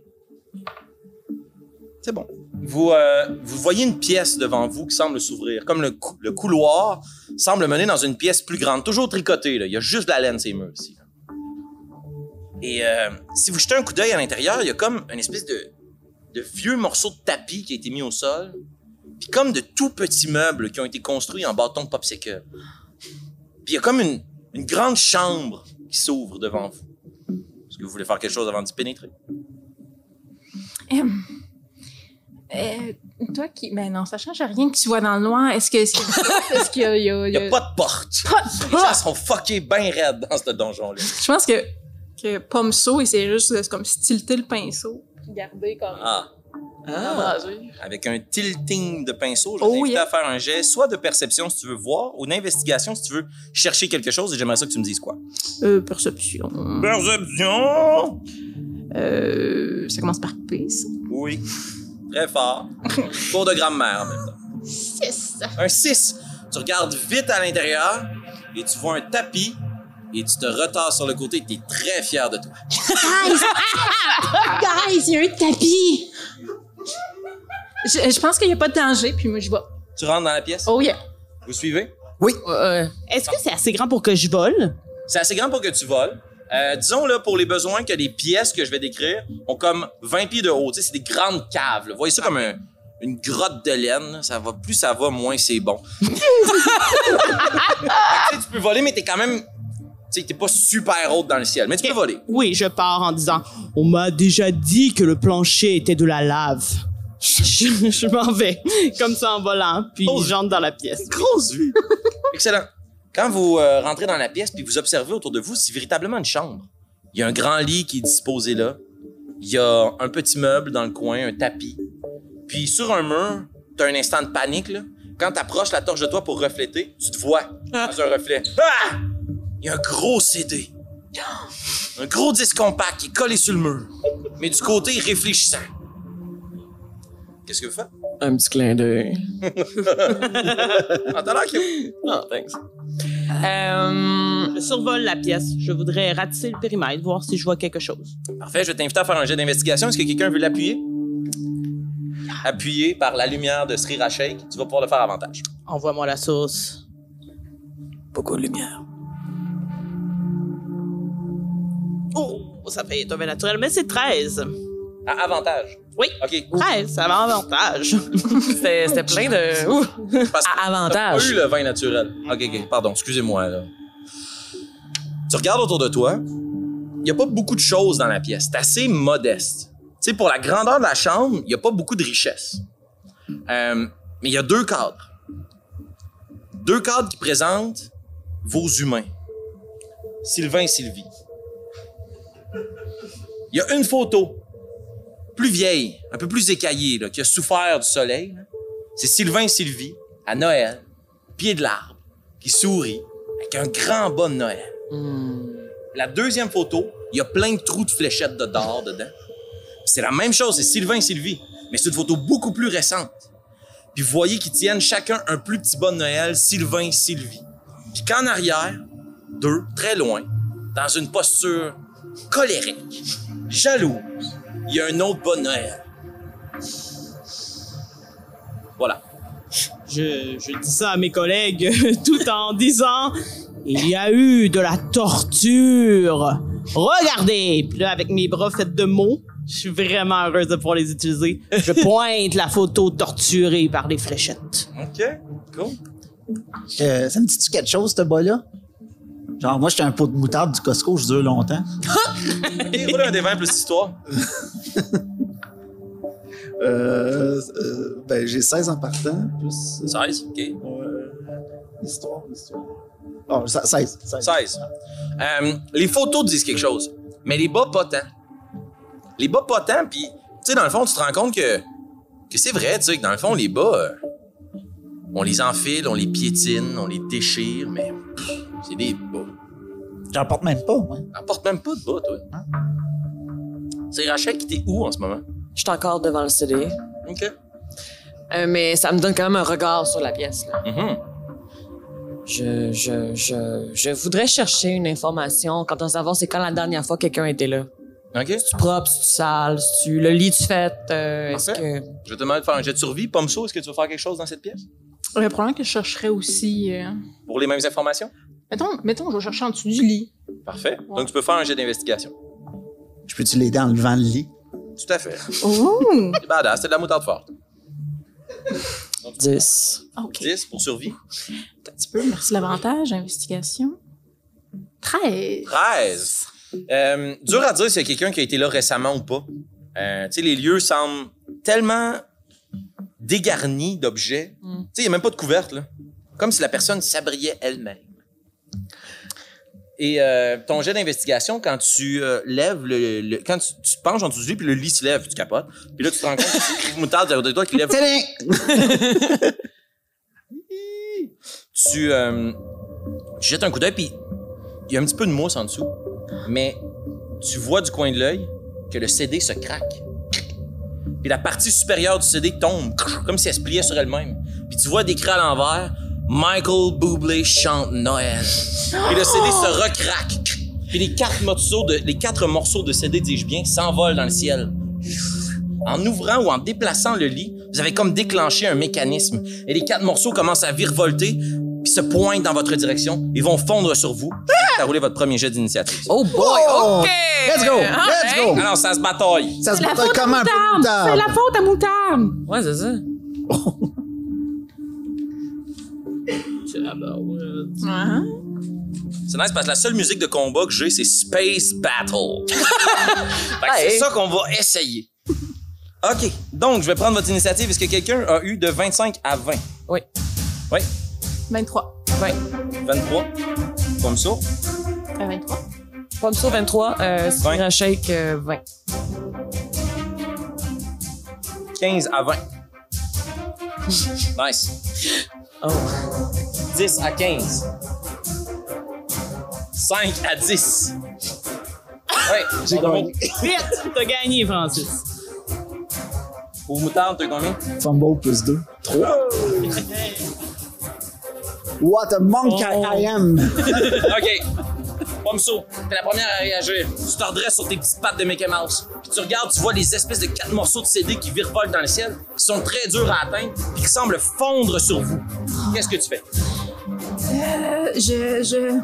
c'est bon. Vous, euh, vous voyez une pièce devant vous qui semble s'ouvrir, comme le, cou- le couloir semble mener dans une pièce plus grande, toujours tricotée. Là. Il y a juste de la laine ces murs ici. Et euh, si vous jetez un coup d'œil à l'intérieur, il y a comme une espèce de, de vieux morceau de tapis qui a été mis au sol, puis comme de tout petits meubles qui ont été construits en bâton de popsicle. Puis il y a comme une, une grande chambre qui s'ouvre devant vous. Est-ce que vous voulez faire quelque chose avant d'y pénétrer? Hum. Euh, toi qui. Ben non, ça change rien que tu vois dans le noir. Est-ce que. Est-ce qu'il est-ce qu'il y a. il y a- Il il n'y y a a- pas de porte. Les gens sont fuckés bien raides dans ce donjon-là. Je pense que. Que Pommeau, il s'est juste comme stilter le pinceau. Puis garder comme. Ah, la brasure. avec un tilting de pinceau, je vais Oh, t'inviter yeah. à faire un jet, soit de perception si tu veux voir, ou d'investigation si tu veux chercher quelque chose, et j'aimerais ça que tu me dises quoi. Euh, perception. Perception! Euh. Ça commence par P, ça. Oui. Très fort. Cours de grammaire en même temps. Six. Un 6. Tu regardes vite à l'intérieur et tu vois un tapis et tu te retards sur le côté et tu es très fier de toi. Guys! Guys, il y a un tapis! Je, je pense qu'il n'y a pas de danger, puis moi, je vais. Tu rentres dans la pièce? Oh yeah! Vous suivez? Oui. Ouais. Est-ce que c'est assez grand pour que je vole? C'est assez grand pour que tu voles. Euh, disons, là, pour les besoins que les pièces que je vais décrire ont comme 20 pieds de haut. Tu sais, c'est des grandes caves. là. Voyez ça comme un- une grotte de laine. Ça va, plus ça va, moins c'est bon. Tu sais, tu peux voler, mais t'es quand même... Tu sais, t'es pas super haute dans le ciel, mais tu peux voler. Oui, je pars en disant On m'a déjà dit que le plancher était de la lave. Je, je m'en vais, comme ça en volant, puis j'entre dans la pièce. Grosse vue. Excellent. Quand vous euh, rentrez dans la pièce puis vous observez autour de vous, c'est véritablement une chambre. Il y a un grand lit qui est disposé là. Il y a un petit meuble dans le coin, un tapis. Puis sur un mur, t'as un instant de panique là. Quand t'approches la torche de toi pour refléter, tu te vois dans un reflet. Ah! Il y a un gros CD. Un gros disque compact qui est collé sur le mur. Mais du côté réfléchissant. Qu'est-ce que vous faites? Un petit clin d'œil. Ah, t'as l'air cute. Non, thanks. Euh, Je survole la pièce. Je voudrais ratisser le périmètre, voir si je vois quelque chose. Parfait, je vais t'inviter à faire un jet d'investigation. Est-ce que quelqu'un veut l'appuyer? Appuyé par la lumière de Srira Sheikh, tu vas pouvoir le faire avantage. Envoie-moi la sauce. beaucoup de lumière. Ça fait tomber naturel, mais c'est 13. À avantage? Oui. OK. 13, ça va avantage. C'était c'était plein de. Ouh. Parce que À t'as avantage. pas eu le vin naturel. OK, OK. Pardon, excusez-moi, là. Tu regardes autour de toi, il n'y a pas beaucoup de choses dans la pièce. C'est assez modeste. Tu sais, pour la grandeur de la chambre, il n'y a pas beaucoup de richesse. Euh, mais il y a deux cadres. Deux cadres qui présentent vos humains. Sylvain et Sylvie. Il y a une photo, plus vieille, un peu plus écaillée, là, qui a souffert du soleil. C'est Sylvain et Sylvie, à Noël, pied de l'arbre, qui sourit, avec un grand bas de Noël. La deuxième photo, il y a plein de trous de fléchettes de d'or dedans. C'est la même chose, c'est Sylvain et Sylvie, mais c'est une photo beaucoup plus récente. Puis vous voyez qu'ils tiennent chacun un plus petit bas de Noël, Sylvain et Sylvie. Puis qu'en arrière, deux, très loin, dans une posture colérique, jalouse, il y a un autre Noël. Voilà. Je, je dis ça à mes collègues tout en disant il y a eu de la torture. Regardez, puis là avec mes bras faits de mots, je suis vraiment heureuse de pouvoir les utiliser. Je pointe la photo torturée par les fléchettes. OK, cool. Euh, ça me dit-tu quelque chose, ce bas-là? Genre, moi, j'étais un pot de moutarde du Costco, je dure longtemps. Roule un des 20 plus histoire? Euh, euh, ben, j'ai 16 en partant, plus. 16, OK. Ouais. Histoire, histoire. Oh, 16. 16. 16. Euh, les photos disent quelque chose, mais les bas pas tant. Les bas pas tant, puis, tu sais, dans le fond, tu te rends compte que, que c'est vrai, tu sais, que dans le fond, les bas, euh, on les enfile, on les piétine, on les déchire, mais c'est des bas. J'en porte même pas, moi. On porte même pas de bas, toi. C'est Rachel qui t'es où en ce moment? Je suis encore devant le CD. OK. Euh, mais ça me donne quand même un regard sur la pièce. Là. Mhm. Je, je, je, je voudrais chercher une information quant à savoir c'est quand la dernière fois quelqu'un était là. OK. C'est propre, c'est sale, c'est le lit tu fait. euh, est-ce que Je vais te demander de faire un jet de survie. Pomso, est-ce que tu veux faire quelque chose dans cette pièce? Le problème que je chercherais aussi. euh, Pour les mêmes informations? Mettons, mettons, je vais chercher en dessous du lit. Parfait. Donc, tu peux faire un jet d'investigation. Je peux-tu l'aider en levant le lit? Tout à fait. Oh! C'est badass, c'est de la moutarde forte. 10. OK. 10 pour survie. Un petit peu. Merci l'avantage. Investigation. 13. 13. Euh, dur à dire s'il y a quelqu'un qui a été là récemment ou pas. Euh, tu sais, les lieux semblent tellement dégarnis d'objets. Tu sais, il n'y a même pas de couverte, là. Comme si la personne s'abriait elle-même. Et euh, ton jet d'investigation, quand tu euh, lèves le, le- Quand tu, penches en dessous du lit, puis le lit se lève, tu capotes. Puis là, tu te rends compte que c'est une moutarde derrière de toi qui lève. Tu, euh, tu jettes un coup d'œil, puis il y a un petit peu de mousse en dessous, mais tu vois du coin de l'œil que le CD se craque. Puis la partie supérieure du CD tombe, comme si elle se pliait sur elle-même. Puis tu vois décrit à l'envers, Michael Bublé chante Noël. Puis le CD se recraque. Puis les quatre morceaux de, les quatre morceaux de CD, dis-je bien, s'envolent dans le ciel. En ouvrant ou en déplaçant le lit, vous avez comme déclenché un mécanisme. Et les quatre morceaux commencent à virevolter, puis se pointent dans votre direction. Ils vont fondre sur vous. à rouler votre premier jet d'initiative. Oh boy, Oh! OK! Let's go! Let's go! Alors, ça se bataille. Ça se La bataille faute à comment? C'est la faute à Moutarde! Ouais, c'est ça. Ah. C'est nice parce que la seule musique de combat que j'ai, c'est Space Battle. Fait que Hey. c'est ça qu'on va essayer. OK. Donc, je vais prendre votre initiative. Est-ce que quelqu'un a eu de 25 à 20? Oui. Oui? 23. Ouais. 23. Comme ça. À 23. Pomso 23, euh, Spira Shake euh, 20. 15 à 20. Nice. Oh. 10 à 15. 5 à 10. Ouais, J'ai gagné. Vite! T'as gagné, Francis. Pour moutarde, t'as combien? Fumble plus 2. 3. What a monk I-. I am! OK. Pomso, t'es la première à réagir. Tu te redresses sur tes petites pattes de Mickey Mouse. Puis tu regardes, tu vois les espèces de quatre morceaux de CD qui virevoltent dans le ciel, qui sont très durs à atteindre, puis qui semblent fondre sur vous. Qu'est-ce que tu fais? Euh, je. je.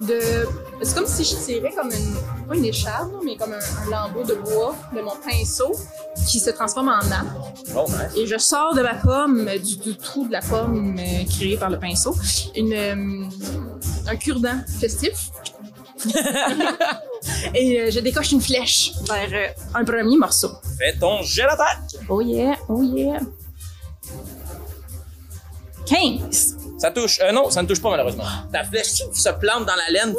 De. C'est comme si je tirais comme une. Pas une écharpe, mais comme un, un lambeau de bois de mon pinceau qui se transforme en arc. Oh, nice. Et je sors de ma pomme, euh, du, du trou de la pomme euh, créé par le pinceau, une, euh, un cure-dent festif. Et euh, je décoche une flèche vers euh, un premier morceau. Fais ton jet d'attaque. Oh yeah, oh yeah. 15. Ça touche. Euh, non, ça ne touche pas malheureusement. Ta flèche se plante dans la laine,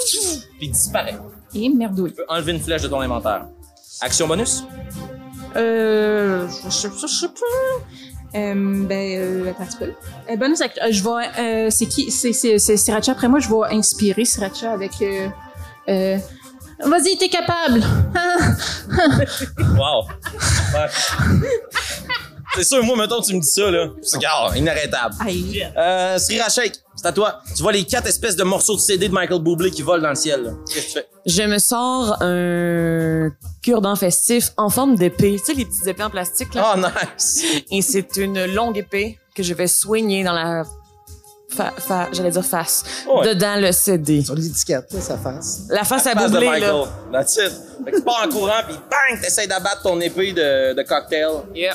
puis disparaît. Et merdouille. Tu peux enlever une flèche de ton inventaire. Action bonus? Euh. Je sais je sais pas. Euh, ben, euh, attends un petit peu. Euh, bonus act- euh, je vais. Euh, c'est qui c'est Sriracha. Après moi, je vais inspirer Sriracha avec. Euh, Vas-y, t'es capable! Wow. Ouais. C'est sûr, moi, mettons, tu me dis ça, là. C'est gars, inarrêtable. Aïe. Euh, Srira c'est à toi. Tu vois les quatre espèces de morceaux de CD de Michael Bublé qui volent dans le ciel, là. Qu'est-ce que tu fais? Je me sors un cure-dent festif en forme d'épée. Tu sais, les petites épées en plastique, là? Oh, nice. Et c'est une longue épée que je vais soigner dans la... Fa, fa- j'allais dire face. Ouais. Dedans le CD. Sur l'étiquette, ça fasse. La face à Face de boubler, Michael. là. That's it. Fait que tu pars en courant, puis bang, t'essayes d'abattre ton épée de, de cocktail. Yep.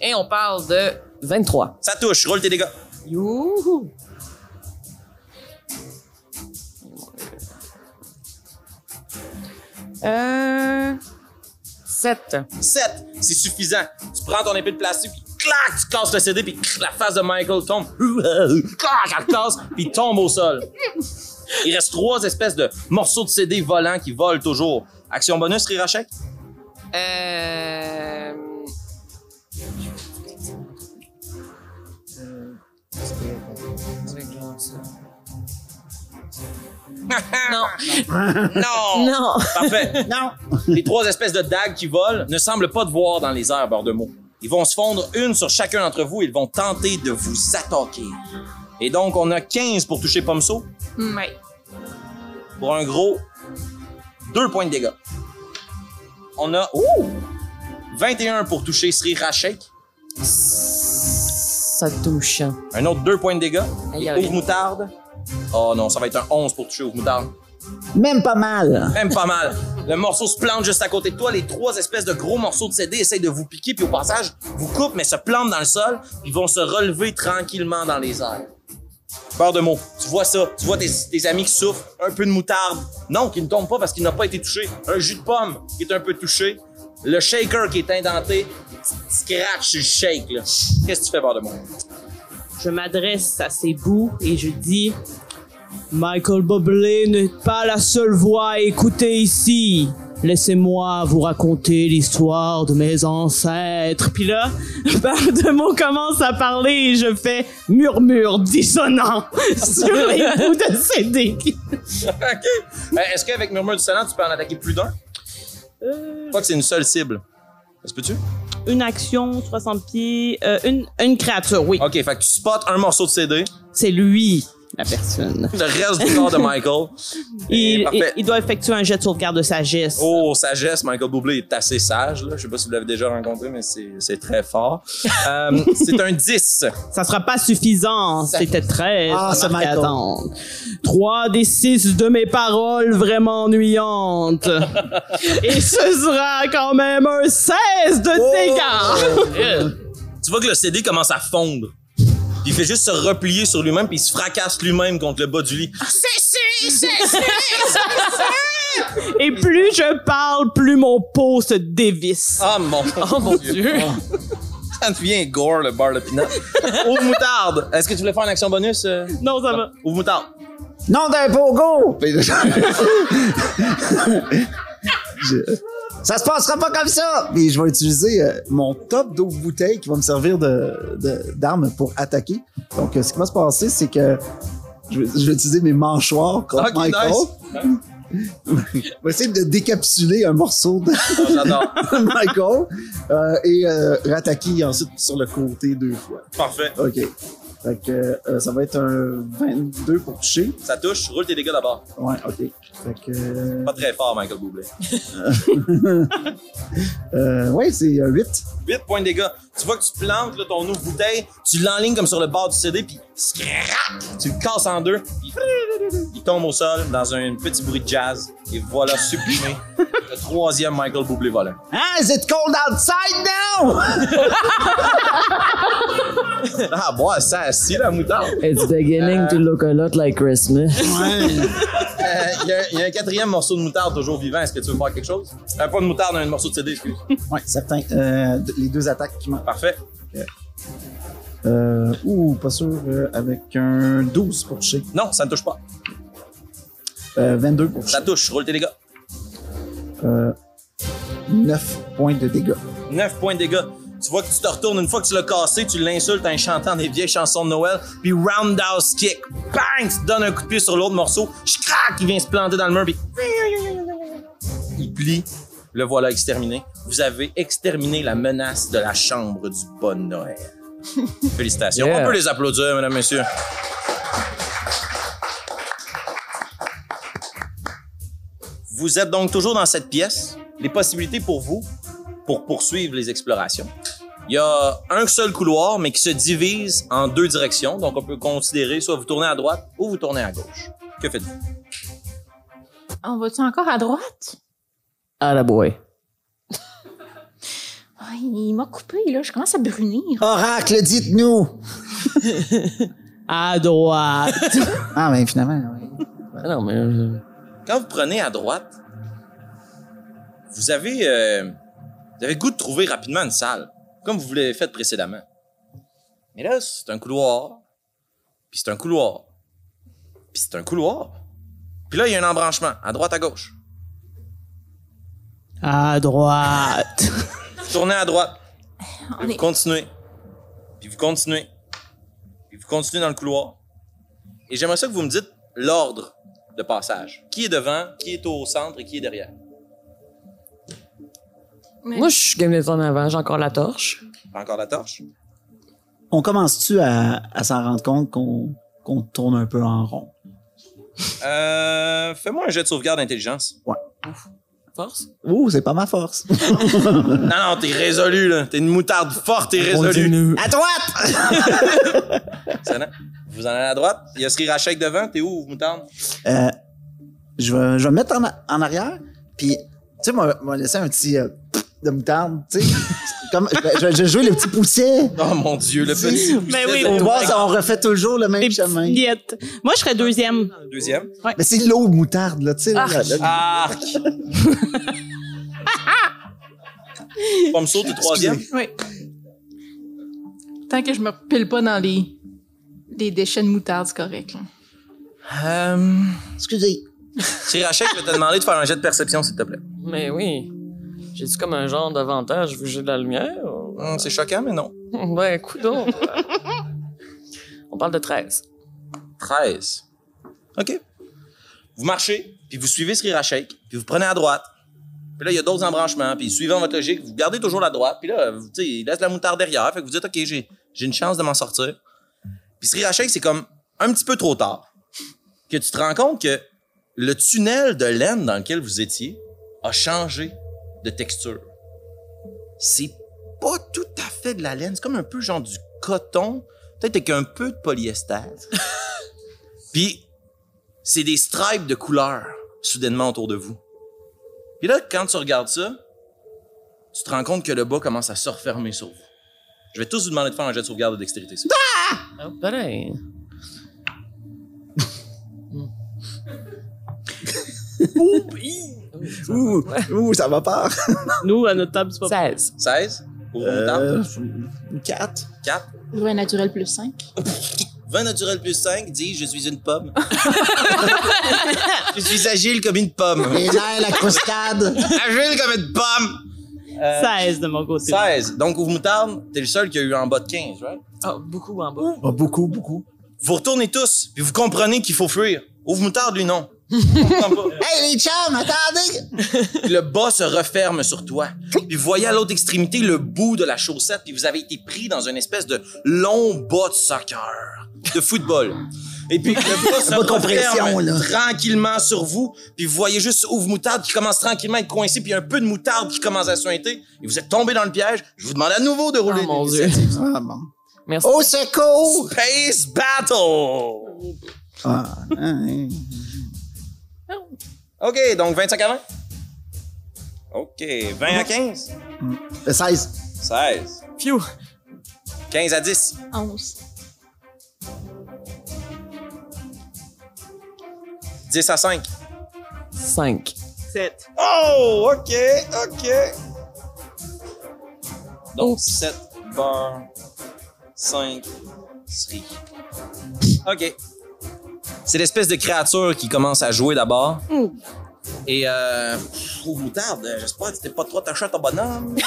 Et on parle de 23. Ça touche, roule tes dégâts. Youhou! Euh... 7. 7, c'est suffisant. Tu prends ton épée de plastique, puis clac, tu casses le CD, puis la face de Michael tombe. Clac, elle casse, puis tombe au sol. Il reste trois espèces de morceaux de CD volants qui volent toujours. Action bonus, Rirachek? Euh... Non. Non! Non. Parfait. Non! Les trois espèces de dagues qui volent ne semblent pas de voir dans les airs, bord de mots. Ils vont se fondre une sur chacun d'entre vous et ils vont tenter de vous attaquer. Et donc, on a 15 pour toucher Pomso, Ouais. pour un gros 2 points de dégâts. On a ouh, 21 pour toucher Sri Rashek, Ça touche. un autre 2 points de dégâts. Aïe, Et aïe. Ouvre Moutarde. Oh non, ça va être un 11 pour toucher Ouvre Moutarde. Même pas mal! Même pas mal. Le morceau se plante juste à côté de toi. Les trois espèces de gros morceaux de CD essayent de vous piquer, puis au passage, vous coupent, mais se plantent dans le sol. Ils vont se relever tranquillement dans les airs. Peur de mots. Tu vois ça. Tu vois tes, tes amis qui souffrent. Un peu de moutarde. Non, qui ne tombe pas parce qu'il n'a pas été touché. Un jus de pomme qui est un peu touché. Le shaker qui est indenté. Scratch sur le shake, là. Qu'est-ce que tu fais, peur de mots? Je m'adresse à ces bouts et je dis Michael Bublé n'est pas la seule voix à écouter ici. Laissez-moi vous raconter l'histoire de mes ancêtres. Puis là, Bardemont commence à parler et je fais murmure dissonant sur les bouts de CD. OK. Euh, Est-ce qu'avec Murmure Talent, tu peux en attaquer plus d'un? Euh, Pas que c'est une seule cible. Est-ce que tu? une action, 60 pieds, euh, une, une créature, oui. OK, fait que tu spots un morceau de CD. C'est lui. La personne. Le reste du corps de Michael. Il, Parfait. il- il doit effectuer un jet de sauvegarde de sagesse. Oh, sagesse, Michael Bublé est assez sage. Là. Je sais pas si vous l'avez déjà rencontré, mais c'est très fort. Euh, c'est un 10. Ça sera pas suffisant. C'était très Ah, attendre. Trois des six de mes paroles vraiment ennuyantes. Et ce sera quand même un 16 de Oh! dégâts. Tu vois que le CD commence à fondre. Il fait juste se replier sur lui-même, puis il se fracasse lui-même contre le bas du lit. Et plus je parle, plus mon pot se dévisse. Ah mon, oh, mon Dieu! Ça devient gore, le bar de pinot. Ouvre moutarde! Est-ce que tu voulais faire une action bonus? euh? Non, ça va. Ouvre moutarde. Non d'un pogo! Ça se passera pas comme ça! Puis je vais utiliser euh, mon top d'eau bouteille qui va me servir de- d'arme pour attaquer. Donc, euh, ce qui va se passer, c'est que je vais, je vais utiliser mes mâchoires contre Ok, Michael. Je vais essayer de décapsuler un morceau de J'adore. Michael euh, et euh, rattaquer ensuite sur le côté deux fois. Parfait. OK. Fait que euh, ça va être un 22 pour toucher. Ça touche. Roule tes dégâts d'abord. Ouais, OK. Fait que... euh, Pas très fort, Michael Bublé. Euh, ouais, c'est euh, 8. 8 points de dégâts. Tu vois que tu plantes là, ton eau bouteille, tu l'enlignes comme sur le bord du CD, puis tu le casses en deux, puis il tombe au sol dans un petit bruit de jazz. Et voilà supprimé le troisième Michael Bublé volant. Ah, is it cold outside now? Ah, bon, ça assis la moutarde. It's beginning to look a lot like Christmas. Ouais. Euh, Il y, a- il y a un quatrième morceau de moutarde toujours vivant. Est-ce que tu veux faire quelque chose? Euh, pas de moutarde, un morceau de CD, excuse. ouais, certain. Euh, les deux attaques qui manquent. Parfait. Euh, ouh, pas sûr. euh, avec un 12 pour toucher. Non, ça ne touche pas. Euh, 22 pour. Ça touche. Roule tes dégâts. Euh, 9 points de dégâts. 9 points de dégâts. Tu vois que tu te retournes, une fois que tu l'as cassé, tu l'insultes en chantant des vieilles chansons de Noël, puis roundhouse kick, bang, tu te donnes un coup de pied sur l'autre morceau, crac, il vient se planter dans le mur, puis il plie. Le voilà exterminé. Vous avez exterminé la menace de la chambre du bon Noël. Félicitations. Yeah. On peut les applaudir, mesdames, messieurs. Vous êtes donc toujours dans cette pièce. Les possibilités pour vous, pour poursuivre les explorations. Il y a un seul couloir, mais qui se divise en deux directions. Donc, on peut considérer soit vous tournez à droite ou vous tournez à gauche. Que faites-vous? On va-tu encore à droite? Ah la boy. Il m'a coupé, là. Je commence à brunir. Oracle, dites-nous! À droite. Ah, ben finalement, ouais. Ah non, mais. euh, Quand vous prenez à droite, vous avez, euh, vous avez le goût de trouver rapidement une salle, comme vous l'avez fait précédemment. Mais là, c'est un couloir, puis c'est un couloir, puis c'est un couloir. Puis là, il y a un embranchement, à droite, à gauche. À droite. Vous tournez à droite, puis vous continuez, puis vous continuez, puis vous continuez dans le couloir. Et j'aimerais ça que vous me dites l'ordre de passage. Qui est devant, qui est au centre et qui est derrière? Mais- Moi, je suis game d'être en avant, j'ai encore la torche. Pas encore la torche? On commence-tu à, à s'en rendre compte qu'on tourne un peu en rond? Euh, fais-moi un jet de sauvegarde d'intelligence. Force? Ouh, c'est pas ma force. Non, non, t'es résolu, là. T'es une moutarde forte, t'es résolu. à droite! Excellent. Vous en allez à droite? Il y a Srirachek devant. T'es où, moutarde? Euh, je, vais, je vais me mettre en, arrière, puis, tu sais, moi, moi laisser un petit euh, de moutarde, tu sais. Comme, je, vais- je le petit poussier. Oh mon Dieu, le petit. Mais oui, de tout si on refait toujours le même chemin. Moi, je serais deuxième. Deuxième? Mais c'est l'eau moutarde, là, tu sais. là, là, Ah! Pommeau, t'es troisième? Oui. Tant que je me pile pas dans les, les déchets de moutarde, c'est correct. là. Euh... Excusez. Srirachek, je vais te demander de faire un jet de perception, s'il te plaît. Mais oui. J'ai-tu comme un genre d'avantage vu que j'ai de la lumière? ou- Hum, c'est choquant, mais non. Ben, coudonc. On parle de 13. 13. OK. Vous marchez, puis vous suivez Srirachek, puis vous prenez à droite. Puis là, il y a d'autres embranchements, puis suivant votre logique, vous gardez toujours la droite, puis là, vous- tu sais, il laisse la moutarde derrière, fait que vous dites, OK, j'ai, j'ai une chance de m'en sortir. Puis Srirachek, c'est comme, un petit peu trop tard que tu te rends compte que le tunnel de laine dans lequel vous étiez a changé de texture. C'est pas tout à fait de la laine, c'est comme un peu genre du coton, peut-être avec un peu de polyester. Puis c'est des stripes de couleur soudainement autour de vous. Puis là, quand tu regardes ça, tu te rends compte que le bas commence à se refermer sur vous. Je vais tous vous demander de faire un jet de sauvegarde de dextérité. plaît. Oh, pareil. Ouh, ouh, ça va pas. Nous, à notre table, c'est pas 16. 16 pour vos Euh, moutardes. 4. 4. Vin naturel plus 5. 20 naturel plus 5 dit je suis une pomme. je suis agile comme une pomme. Et là, la crostade. agile comme une pomme. 16 de mon côté. 16. Donc, ouvre moutarde, t'es le seul qui a eu en bas de 15, right? Oh, beaucoup en bas. Oh, beaucoup, beaucoup. Vous retournez tous, puis vous comprenez qu'il faut fuir. Ouvre moutarde, lui, non. Hey, les chums, attendez! Puis le bas se referme sur toi. Puis vous voyez à l'autre extrémité le bout de la chaussette, puis vous avez été pris dans une espèce de long bas de soccer, de football. Et puis le bas se referme là. tranquillement sur vous, puis vous voyez juste Ouvre Moutarde qui commence tranquillement à être coincé, puis un peu de moutarde qui commence à suinter, et vous êtes tombé dans le piège. Je vous demande à nouveau de rouler Oh, mon Dieu. Ah, bon. Merci. Au secours! Space Battle! Ah, hein, OK, donc 25 à 20. OK, 20 à 15. euh, 16. 16. Phew. 15 à 10. 11. 10 à 5. 5. 7. Oh, OK, OK. Donc, 7 beurre, 5 cerise. OK. C'est l'espèce de créature qui commence à jouer d'abord. Et, euh. Oh, moutarde, j'espère que t'es pas trop attaché à ton bonhomme.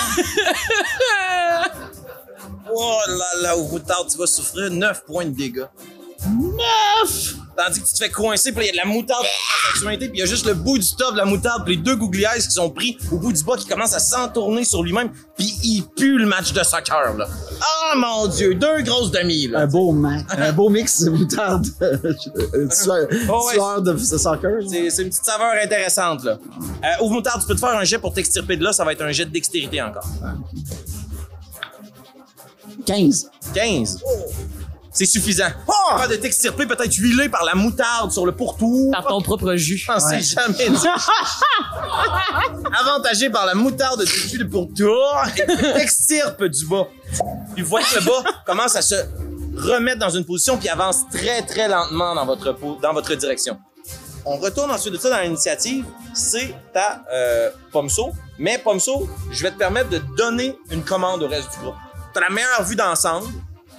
oh là là, moutarde, tu vas souffrir 9 points de dégâts. 9! Tandis que tu te fais coincer, puis il y a de la moutarde puis il y a juste le bout du top de la moutarde, puis les deux googlyeyes qui sont pris au bout du bas qui commencent à s'entourner sur lui-même, puis il pue le match de soccer, là. Ah, mon Dieu, deux grosses demi, là. Un beau, ma- un beau mix de moutarde. euh, tueur Oh, ouais. de, soccer. C'est c'est une petite saveur intéressante, là. Euh, ouvre moutarde, tu peux te faire un jet pour t'extirper de là, ça va être un jet de dextérité encore. 15. 15. C'est suffisant. Pas de t'extirper, peut-être huilé par la moutarde sur le pourtour. Par ton propre jus. Je pensais jamais dit. Avantagé par la moutarde du cul de pourtour et t'extirpe du bas. Puis vous voyez que le bas commence à se remettre dans une position puis avance très très lentement dans votre, po- dans votre direction. On retourne ensuite de ça dans l'initiative. C'est ta euh, Pomso. Mais Pomso, je vais te permettre de donner une commande au reste du groupe. T'as la meilleure vue d'ensemble.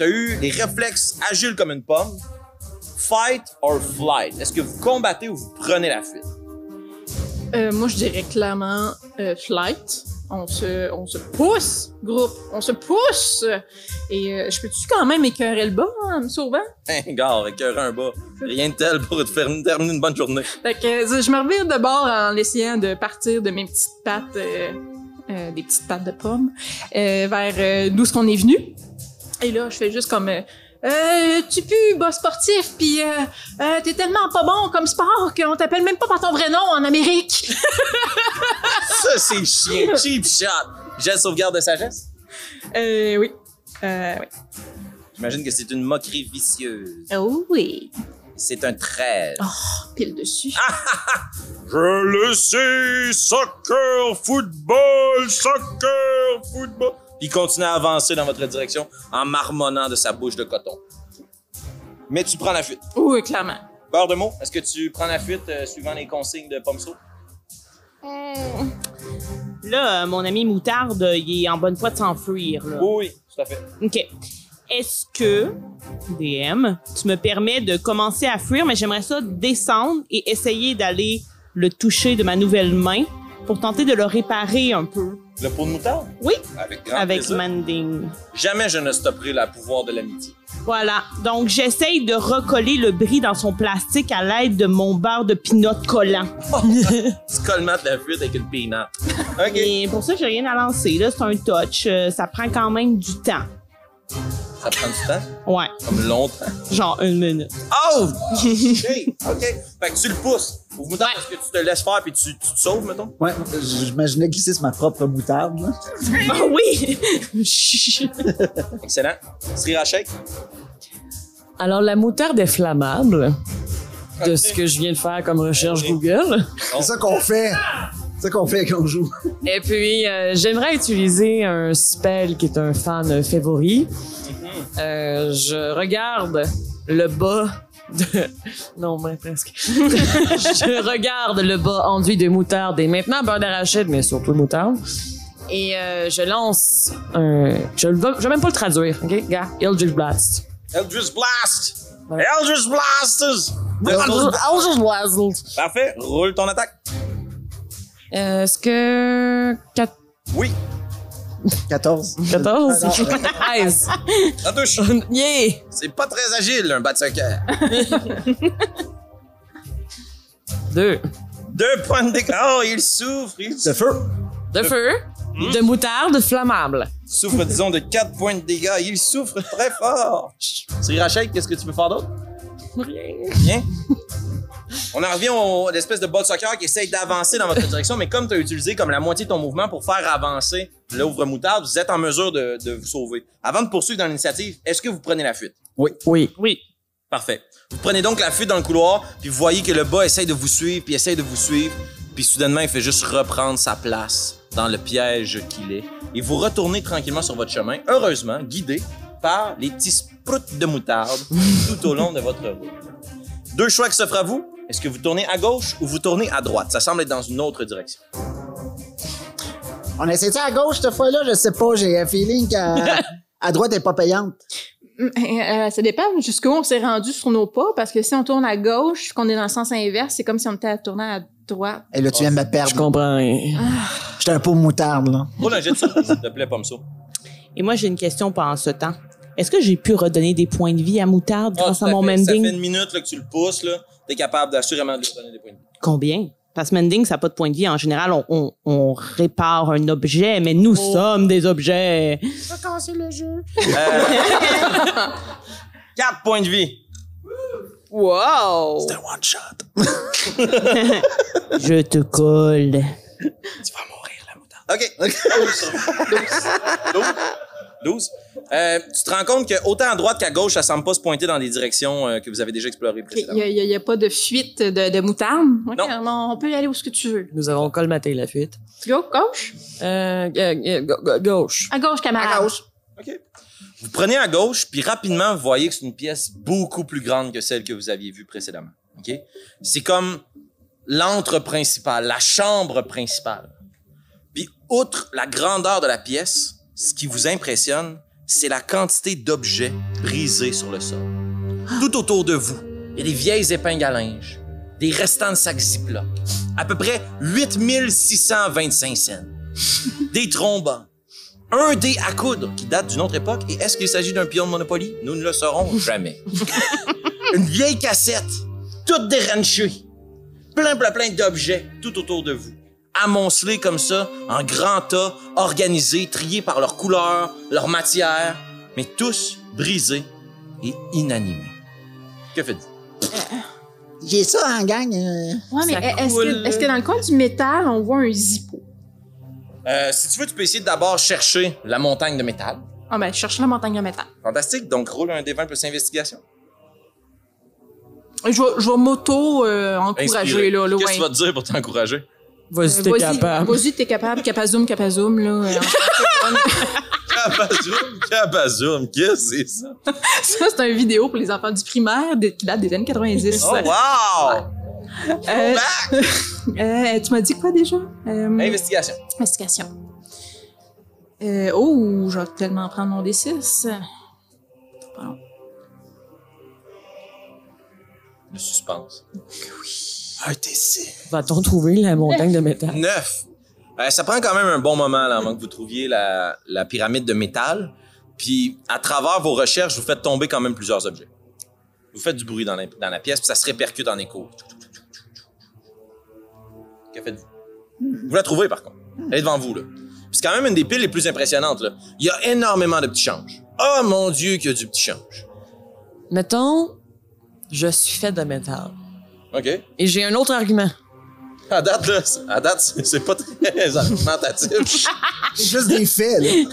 T'as eu les réflexes agiles comme une pomme. Fight or flight. Est-ce que vous combattez ou vous prenez la fuite? Euh, moi, je dirais clairement euh, flight. On se, on se pousse, groupe. On se pousse. Et euh, je peux-tu quand même écœurer le bas en me sauvant? Hein, gars, écœurer un bas. Rien de tel pour te faire terminer une bonne journée. Fait que je me revire de bord en essayant de partir de mes petites pattes, des petites pattes de pomme, euh, vers d'où ce qu'on est venu. Et là, je fais juste comme... Euh, euh, tu pues, bas sportif, puis euh, euh, t'es tellement pas bon comme sport qu'on t'appelle même pas par ton vrai nom en Amérique. Ça, c'est chien. Cheap shot. J'ai sauvegarde de sagesse? Euh, oui. Euh, oui. J'imagine que c'est une moquerie vicieuse. Oh oui. C'est un 13. Pile dessus. Je le sais, soccer, football, soccer, football. Puis il continue à avancer dans votre direction en marmonnant de sa bouche de coton. Mais tu prends la fuite. Oui, clairement. Beurre de mots, est-ce que tu prends la fuite euh, suivant les consignes de Pomso? Là, euh, mon ami Moutarde, euh, il est en bonne foi de s'enfuir. là. Oui, oui, tout à fait. OK. Est-ce que, DM, tu me permets de commencer à fuir, mais j'aimerais ça descendre et essayer d'aller le toucher de ma nouvelle main pour tenter de le réparer un peu? Le pot de moutarde? Oui, Avec grand avec plaisir. Manding. Jamais je ne stopperai le pouvoir de l'amitié. Voilà. Donc, j'essaye de recoller le bris dans son plastique à l'aide de mon beurre de pinot collant. Tu colmates la fuite avec une peanut. OK. Et pour ça, j'ai rien à lancer. Là, c'est un touch. Euh, ça prend quand même du temps. Ça prend du temps, Ouais, comme longtemps? genre une minute. Oh! Shit! OK. Fait que tu le pousses. Faut vous est-ce que tu te laisses faire puis tu, tu te sauves, mettons? Ouais, j'imaginais glisser sur ma propre moutarde, là. Ah oui! Excellent. Sriracha shake. Alors, la moutarde est flammable, de ce que je viens de faire comme recherche Google. C'est ça qu'on fait. C'est ça qu'on fait quand on joue. Et puis, euh, j'aimerais utiliser un spell qui est un fan favori. Euh, je regarde le bas de... Non, mais presque. je regarde le bas enduit de moutarde et maintenant beurre d'arachide, mais surtout moutarde. Et euh, je lance un... Je ne vais je vais même pas le traduire, OK? Gars, Eldritch Blast. Eldritch Blast! Eldritch Blasters! Eldritch Blast. Parfait. Roule ton attaque. Euh, Est-ce que... Quat- Oui. 14. 14? 13. Ça touche. Yeah! C'est pas très agile, un bat de soccer. Deux. Deux points de dégâts. Oh, il souffre. Il De feu. De feu. De moutarde flammable. souffre, disons, de 4 points de dégâts. Il souffre très fort. Sriracha, qu'est-ce que tu peux faire d'autre? Rien. Bien. On en revient à l'espèce de bas de soccer qui essaye d'avancer dans votre direction, mais comme tu as utilisé comme la moitié de ton mouvement pour faire avancer l'ouvre-moutarde, vous êtes en mesure de, de vous sauver. Avant de poursuivre dans l'initiative, est-ce que vous prenez la fuite? Oui. Oui. Oui. Parfait. Vous prenez donc la fuite dans le couloir, puis vous voyez que le bas essaye de vous suivre, puis essaye de vous suivre, puis soudainement, il fait juste reprendre sa place dans le piège qu'il est. Et vous retournez tranquillement sur votre chemin, heureusement, guidé par les petits sprouts de moutarde tout au long de votre route. Deux choix qui s'offrent à vous. Est-ce que vous tournez à gauche ou vous tournez à droite? Ça semble être dans une autre direction. On essaie ça à gauche cette fois-là? Je sais pas, j'ai un feeling qu'à à droite, elle est pas payante. Euh, ça dépend jusqu'où on s'est rendu sur nos pas, parce que si on tourne à gauche, qu'on est dans le sens inverse, c'est comme si on était à tourner à droite. Et là, tu viens de me Je perdre. comprends rien. J'étais un pot de moutarde, là. Roule un jet de surprise, s'il te plaît, Pomso. Et moi, j'ai une question pendant ce temps. Est-ce que j'ai pu redonner des points de vie à Moutarde Ah, grâce à à mon fait. Ça fait mending? une minute là, que tu le pousses, là. Capable d'assurément de lui donner des points de vie. Combien? Parce que mending, ça n'a pas de points de vie. En général, on, on, on répare un objet, mais nous sommes des objets. Euh, 4 points de vie. Wow! C'est un one shot. Je te colle. Tu vas mourir, la moutarde. OK. 12. 12. Euh, tu te rends compte que autant à droite qu'à gauche, ça semble pas se pointer dans des directions euh, que vous avez déjà explorées Il précédemment. n'y a, y a- y a pas de fuite de, de moutarde? Non. on peut y aller où ce que tu veux. Nous avons colmaté la fuite. Go, gauche? Euh, euh, gauche. À gauche, camarade. OK. Vous prenez à gauche, puis rapidement, vous voyez que c'est une pièce beaucoup plus grande que celle que vous aviez vue précédemment. OK? C'est comme l'antre principal, la chambre principale. Puis, outre la grandeur de la pièce, ce qui vous impressionne, c'est la quantité d'objets brisés sur le sol. Tout autour de vous, il y a des vieilles épingles à linge, des restants de sacs Ziploc, à peu près 8625 cents, des trombones, un dé à coudre qui date d'une autre époque. Et est-ce qu'il s'agit d'un pion de Monopoly? Nous ne le saurons jamais. Une vieille cassette, toute déranchée. Plein, plein, plein d'objets tout autour de vous. Amoncelés comme ça, en grands tas, organisés, triés par leur couleur, leur matière, mais tous brisés et inanimés. Que faites-vous? J'ai ça en gang. euh, Ouais, mais est-ce que, dans le coin du métal, on voit un zippo? Euh, si tu veux, tu peux essayer d'abord chercher la montagne de métal. Ah ben, cherche la montagne de métal. Fantastique. Donc, roule un D20 plus investigation. Je vais, je vais m'auto-encourager, Inspiré. là. là Qu'est-ce que ouais. tu vas te dire pour t'encourager? Vas-y, Euh, t'es capable. Vas-y, t'es capable. Capazoum, capazoum, là. euh, Cabazoum, cabazoum, qu'est-ce que c'est ça? ça, c'est une vidéo pour les enfants du primaire qui date des années 90. Oh, wow! Euh, Back! euh, tu m'as dit quoi déjà? Euh, Investigation. investigation. Euh, oh, je vais tellement prendre mon D6. Pas long. Le suspense. Un T6. Va-t-on trouver la montagne de métal? Neuf. Euh, ça prend quand même un bon moment là, avant que vous trouviez la, la pyramide de métal. Puis, à travers vos recherches, vous faites tomber quand même plusieurs objets. Vous faites du bruit dans la, dans la pièce, puis ça se répercute en écho. Que faites-vous? Vous la trouvez, par contre. Elle est devant vous, là. Puis c'est quand même une des piles les plus impressionnantes, là. Il y a énormément de petits changes. Oh mon Dieu, qu'il y a du petit change. Mettons, je suis fait de métal. OK. Et j'ai un autre argument. À date, là, à date, c'est pas très argumentatif. Juste des faits, là. Je suis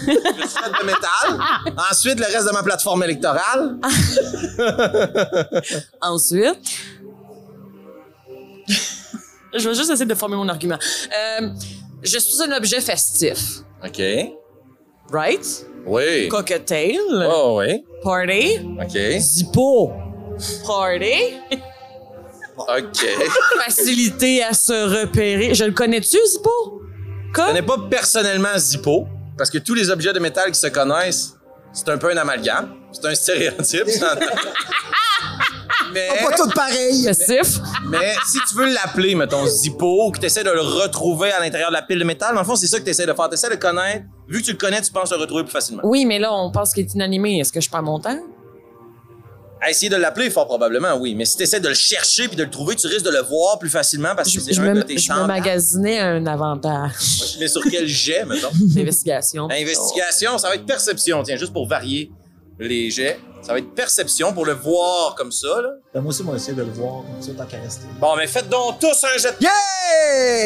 fait de métal. Ensuite, le reste de ma plateforme électorale. Ensuite, je vais juste essayer de former mon argument. Euh, je suis un objet festif, OK. right? Oui. Cocktail, Oh, oui. party, OK. zippo, party, OK. facilité à se repérer. Je le connais-tu, zippo? Je Comme? connais pas personnellement Zippo, parce que tous les objets de métal qui se connaissent, c'est un peu un amalgame. C'est un stéréotype. mais, Pas tout pareil. Festif. mais si tu veux l'appeler, mettons, Zippo, ou que tu essaies de le retrouver à l'intérieur de la pile de métal, dans le fond, c'est ça que tu essaies de faire. Tu essaies de le connaître. Vu que tu le connais, tu penses le retrouver plus facilement. Oui, mais là, on pense qu'il est inanimé. Est-ce que je perds mon temps? À essayer de l'appeler, fort probablement, oui. Mais si tu essaies de le chercher puis de le trouver, tu risques de le voir plus facilement parce que Je, c'est je un me, de tes je me standards. magasinais un avantage Mais sur quel jet, mettons? d'investigation. Investigation, ça va être perception, tiens, juste pour varier les jets. Ça va être perception pour le voir comme ça, là. Ben, moi aussi, moi, essayer de le voir comme ça, tant qu'à rester. Bon, mais faites donc tous un jet de... Yeah!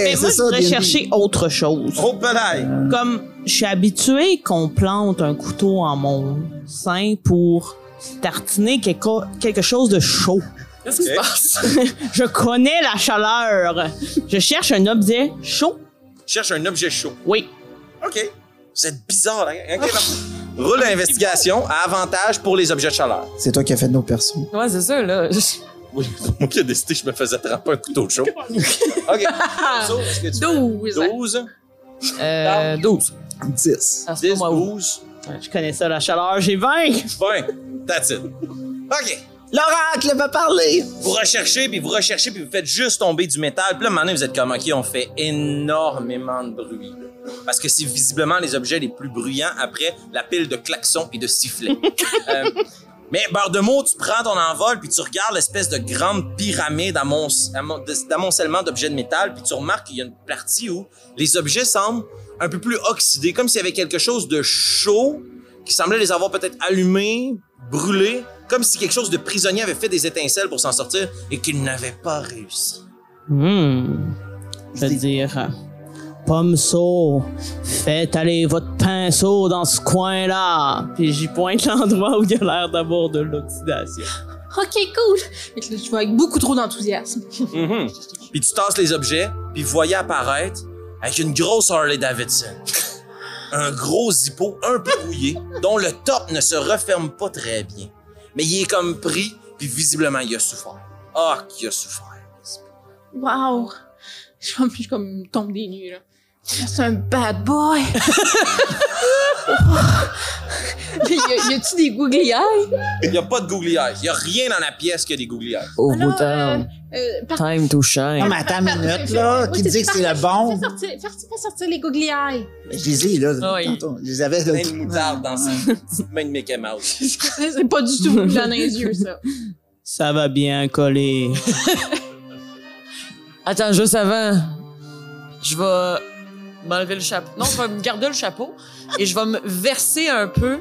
Mais moi, je voudrais chercher autre chose. Oh, pedaille! Comme je suis habitué qu'on plante un couteau en mon sein pour tartiner quelque, quelque chose de chaud. Qu'est-ce qui se passe? Je connais la chaleur. Je cherche un objet chaud. Cherche un objet chaud. Oui. OK. Vous êtes bizarre, là. OK, parfait. Roule l'investigation à avantage pour les objets de chaleur. C'est toi qui as fait nos persos. Ouais, c'est ça, là. Oui, c'est moi qui ai décidé que je me faisais tremper un couteau chaud. OK. So, est-ce que tu fais 12. 12, Euh, 12. 10. Ah, c'est 10, pas moi où? 12, Je connais ça, la chaleur. J'ai 20. 20. That's it. OK. L'oracle va parler! Vous recherchez, puis vous recherchez, puis vous faites juste tomber du métal. Puis là, maintenant, vous êtes comme, OK, on fait énormément de bruit. Parce que c'est visiblement les objets les plus bruyants après la pile de klaxons et de sifflets. Euh, mais beurre de mots, tu prends ton envol, puis tu regardes l'espèce de grande pyramide amon- amon- d'amoncellement d'objets de métal, puis tu remarques qu'il y a une partie où les objets semblent un peu plus oxydés, comme s'il y avait quelque chose de chaud qui semblait les avoir peut-être allumés, brûlés, comme si quelque chose de prisonnier avait fait des étincelles pour s'en sortir et qu'il n'avait pas réussi. Hmm. Je veux dire, pomme saut, faites aller votre pinceau dans ce coin-là. Puis j'y pointe l'endroit où il y a l'air d'avoir de l'oxydation. Ok, cool. Que là, je vois avec beaucoup trop d'enthousiasme. Mhm. Puis tu tasses les objets, puis vous voyez apparaître avec une grosse Harley Davidson. Un gros zippo un peu rouillé, dont le top ne se referme pas très bien. Mais il est comme pris, puis visiblement il a souffert. Ah, qu'il a souffert. Wow. Je suis comme, je suis comme tombe des nues, là. C'est un bad boy. y a- y a-tu des googly eyes? Il n'y a pas de googly eyes. Il n'y a rien dans la pièce qui a des googly eyes. Au Alors, bout de Euh, par- Time to shine. Non, mais attends une minute, là, Oui, qui dit que c'est le bon? Fais sortir, fais, sortir les googly eyes. Je les ai, là, Ah oui. tantôt. Je les avais, là. De moutarde dans ses petites mains de Mickey Mouse. C'est pas du tout dans les yeux, ça. Ça va bien coller. Attends, juste avant, je vais m'enlever le chapeau. Non, je vais me garder le chapeau et je vais me verser un peu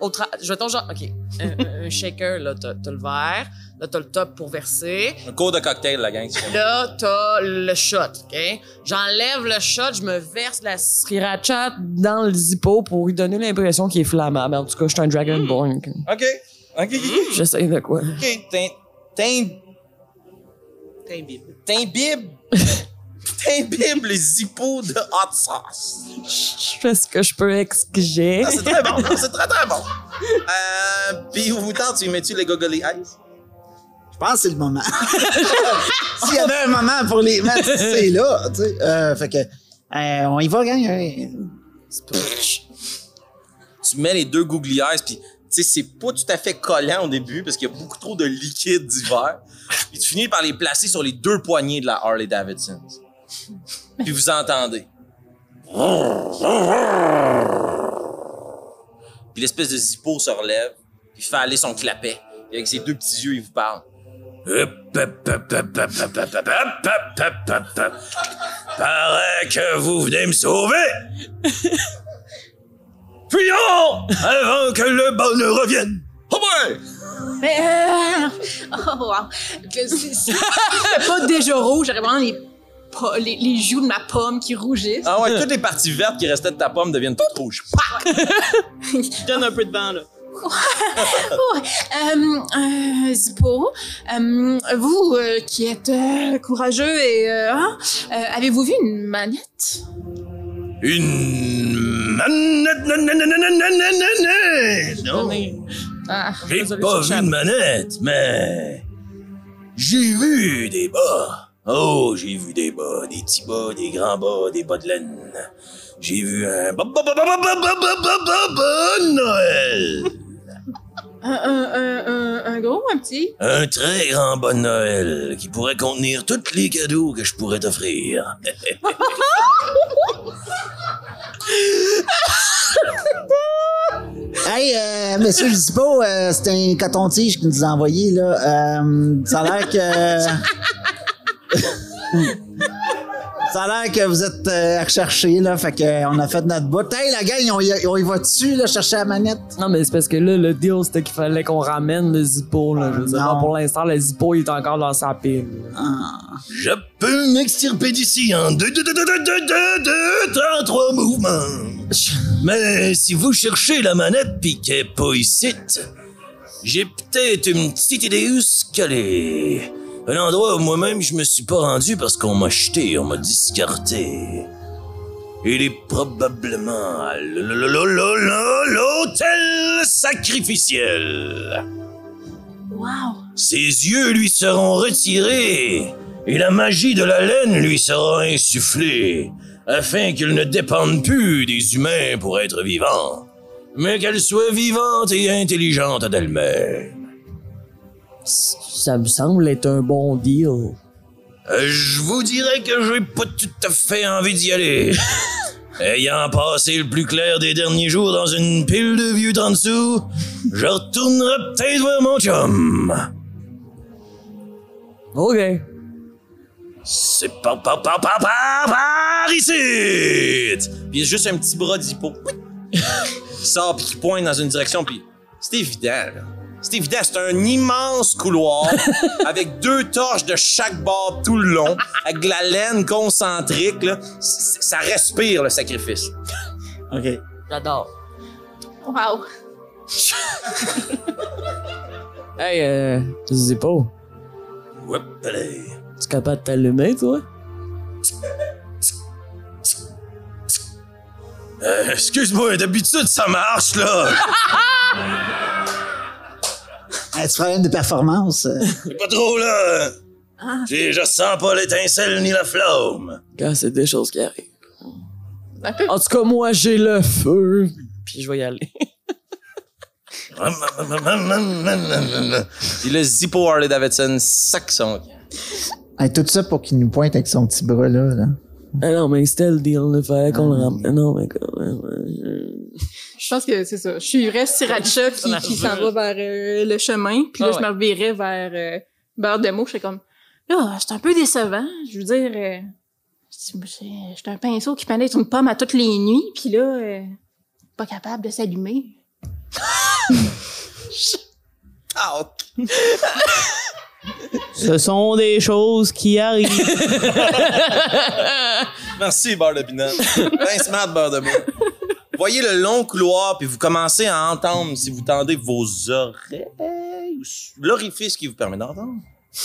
au tra... Je vais ton genre... OK. Un, un shaker, là, t'as t'as le verre. Là, t'as le top pour verser. Un cours de cocktail, la gang. Là, t'as le shot, OK? J'enlève le shot, je me verse la sriracha dans le zippo pour lui donner l'impression qu'il est flammable. En tout cas, je suis un Dragonborn. OK. OK, OK, OK. J'essaye de quoi? OK. T'im- t'im- T'imbibes. T'imbibes les zippos de hot sauce. Je fais ce que je peux exquiser. Ah, c'est très bon. C'est très, très bon. Euh, puis où vous tente, tu mets-tu les goggly eyes? Je pense que c'est le moment. S'il y avait un moment pour les mettre, c'est là, tu sais. Euh, fait que, euh, on y va, gang. Tu mets les deux googly eyes, puis tu sais, c'est pas tout à fait collant au début parce qu'il y a beaucoup trop de liquide d'hiver. Puis tu finis par les placer sur les deux poignées de la Harley Davidson. Puis vous entendez. Puis l'espèce de zippo se relève, puis fait aller son clapet. Et avec ses deux petits yeux, il vous parle. Paraît que vous venez me sauver. Fuyons avant que le bonheur revienne. Oh boy! Mais, euh, oh, wow. Que c'est- c'est pas déjà rouge, j'aurais vraiment les, les, les joues de ma pomme qui rougissent. Ah ouais, toutes les parties vertes qui restaient de ta pomme deviennent toutes rouges. Donne un peu de vent, là. Ouais. Euh, euh, Zippo, euh, vous euh, qui êtes euh, courageux et euh, hein, euh, avez-vous vu une manette? Une manette. Non, Ah, j'ai pas vu de manette, mais j'ai vu des bas. Oh, j'ai vu des bas, des petits bas, des grands bas, des bas de laine. J'ai vu un Noël. Un, un, un, un, gros, un petit? Un très grand de Noël qui pourrait contenir tous les cadeaux que je pourrais t'offrir. Hey, euh, monsieur, pas, euh, c'est un coton-tige qui nous a envoyé, là. Euh, ça a l'air que. Ça a l'air que vous êtes euh, recherchés, là. Fait que, euh, on a fait notre bout. Hey, la gang, on y, on y va dessus, là, chercher la manette? Non, mais c'est parce que là, le deal, c'était qu'il fallait qu'on ramène le Zippo, là. Je veux dire, Non. pour l'instant, le Zippo, il est encore dans sa pile. Je peux m'extirper d'ici en deux, deux, deux, deux, deux, deux, deux, deux, trois, trois mouvements. Mais si vous cherchez la manette pis qu'elle est pas ici, j'ai peut-être une petite idée où ce qu'elle est. Un endroit où moi-même je me suis pas rendu parce qu'on m'a jeté, on m'a discarté. Il est probablement à l'hôtel sacrificiel. Wow! Ses yeux lui seront retirés et la magie de la laine lui sera insufflée afin qu'il ne dépende plus des humains pour être vivant, mais qu'elle soit vivante et intelligente d'elle-même. Ça me semble être un bon deal. Euh, Je vous dirais que j'ai pas tout à fait envie d'y aller. Ayant passé le plus clair des derniers jours dans une pile de vieux en dessous, je retournerai peut-être vers mon chum. OK. C'est par, par, par, par, par, par ici! Puis il y a juste un petit bras d'hippo. qui sort puis qui pointe dans une direction puis c'est évident là. C'est évident, c'est un immense couloir avec deux torches de chaque bord tout le long, avec de la laine concentrique là. C- Ça respire le sacrifice. OK. J'adore. Wow! Hey, euh, Zippo, Hop, allez. tu es capable de t'allumer, toi? Euh, excuse-moi, d'habitude ça marche là. Un petit problème de performance. euh. C'est pas trop là. J'ai- Je sens pas l'étincelle ni la flamme. Quand c'est des choses qui arrivent. En tout cas, moi, j'ai le feu. Puis je vais y aller. Puis le Zippo Harley Davidson sac son Hey, tout ça pour qu'il nous pointe avec son petit bras, là. là. Ah non, mais c'était le deal, il fallait qu'on le ramène. Non, mais quand même. Je pense que c'est ça. Je suivrais Sriracha qui, qui s'en va vers euh, le chemin, puis là, Ah je me revirais vers euh, Beurre de mots. Je suis comme, là, c'est un peu décevant. Je veux dire, euh, j'étais un pinceau qui pendait une pomme à toutes les nuits, puis là, euh, pas capable de s'allumer. Ah, Ce sont des choses qui arrivent. Merci, beurre de pinot. Smart, beurre de mots. Voyez le long couloir, puis vous commencez à entendre, si vous tendez vos oreilles, ou l'orifice qui vous permet d'entendre.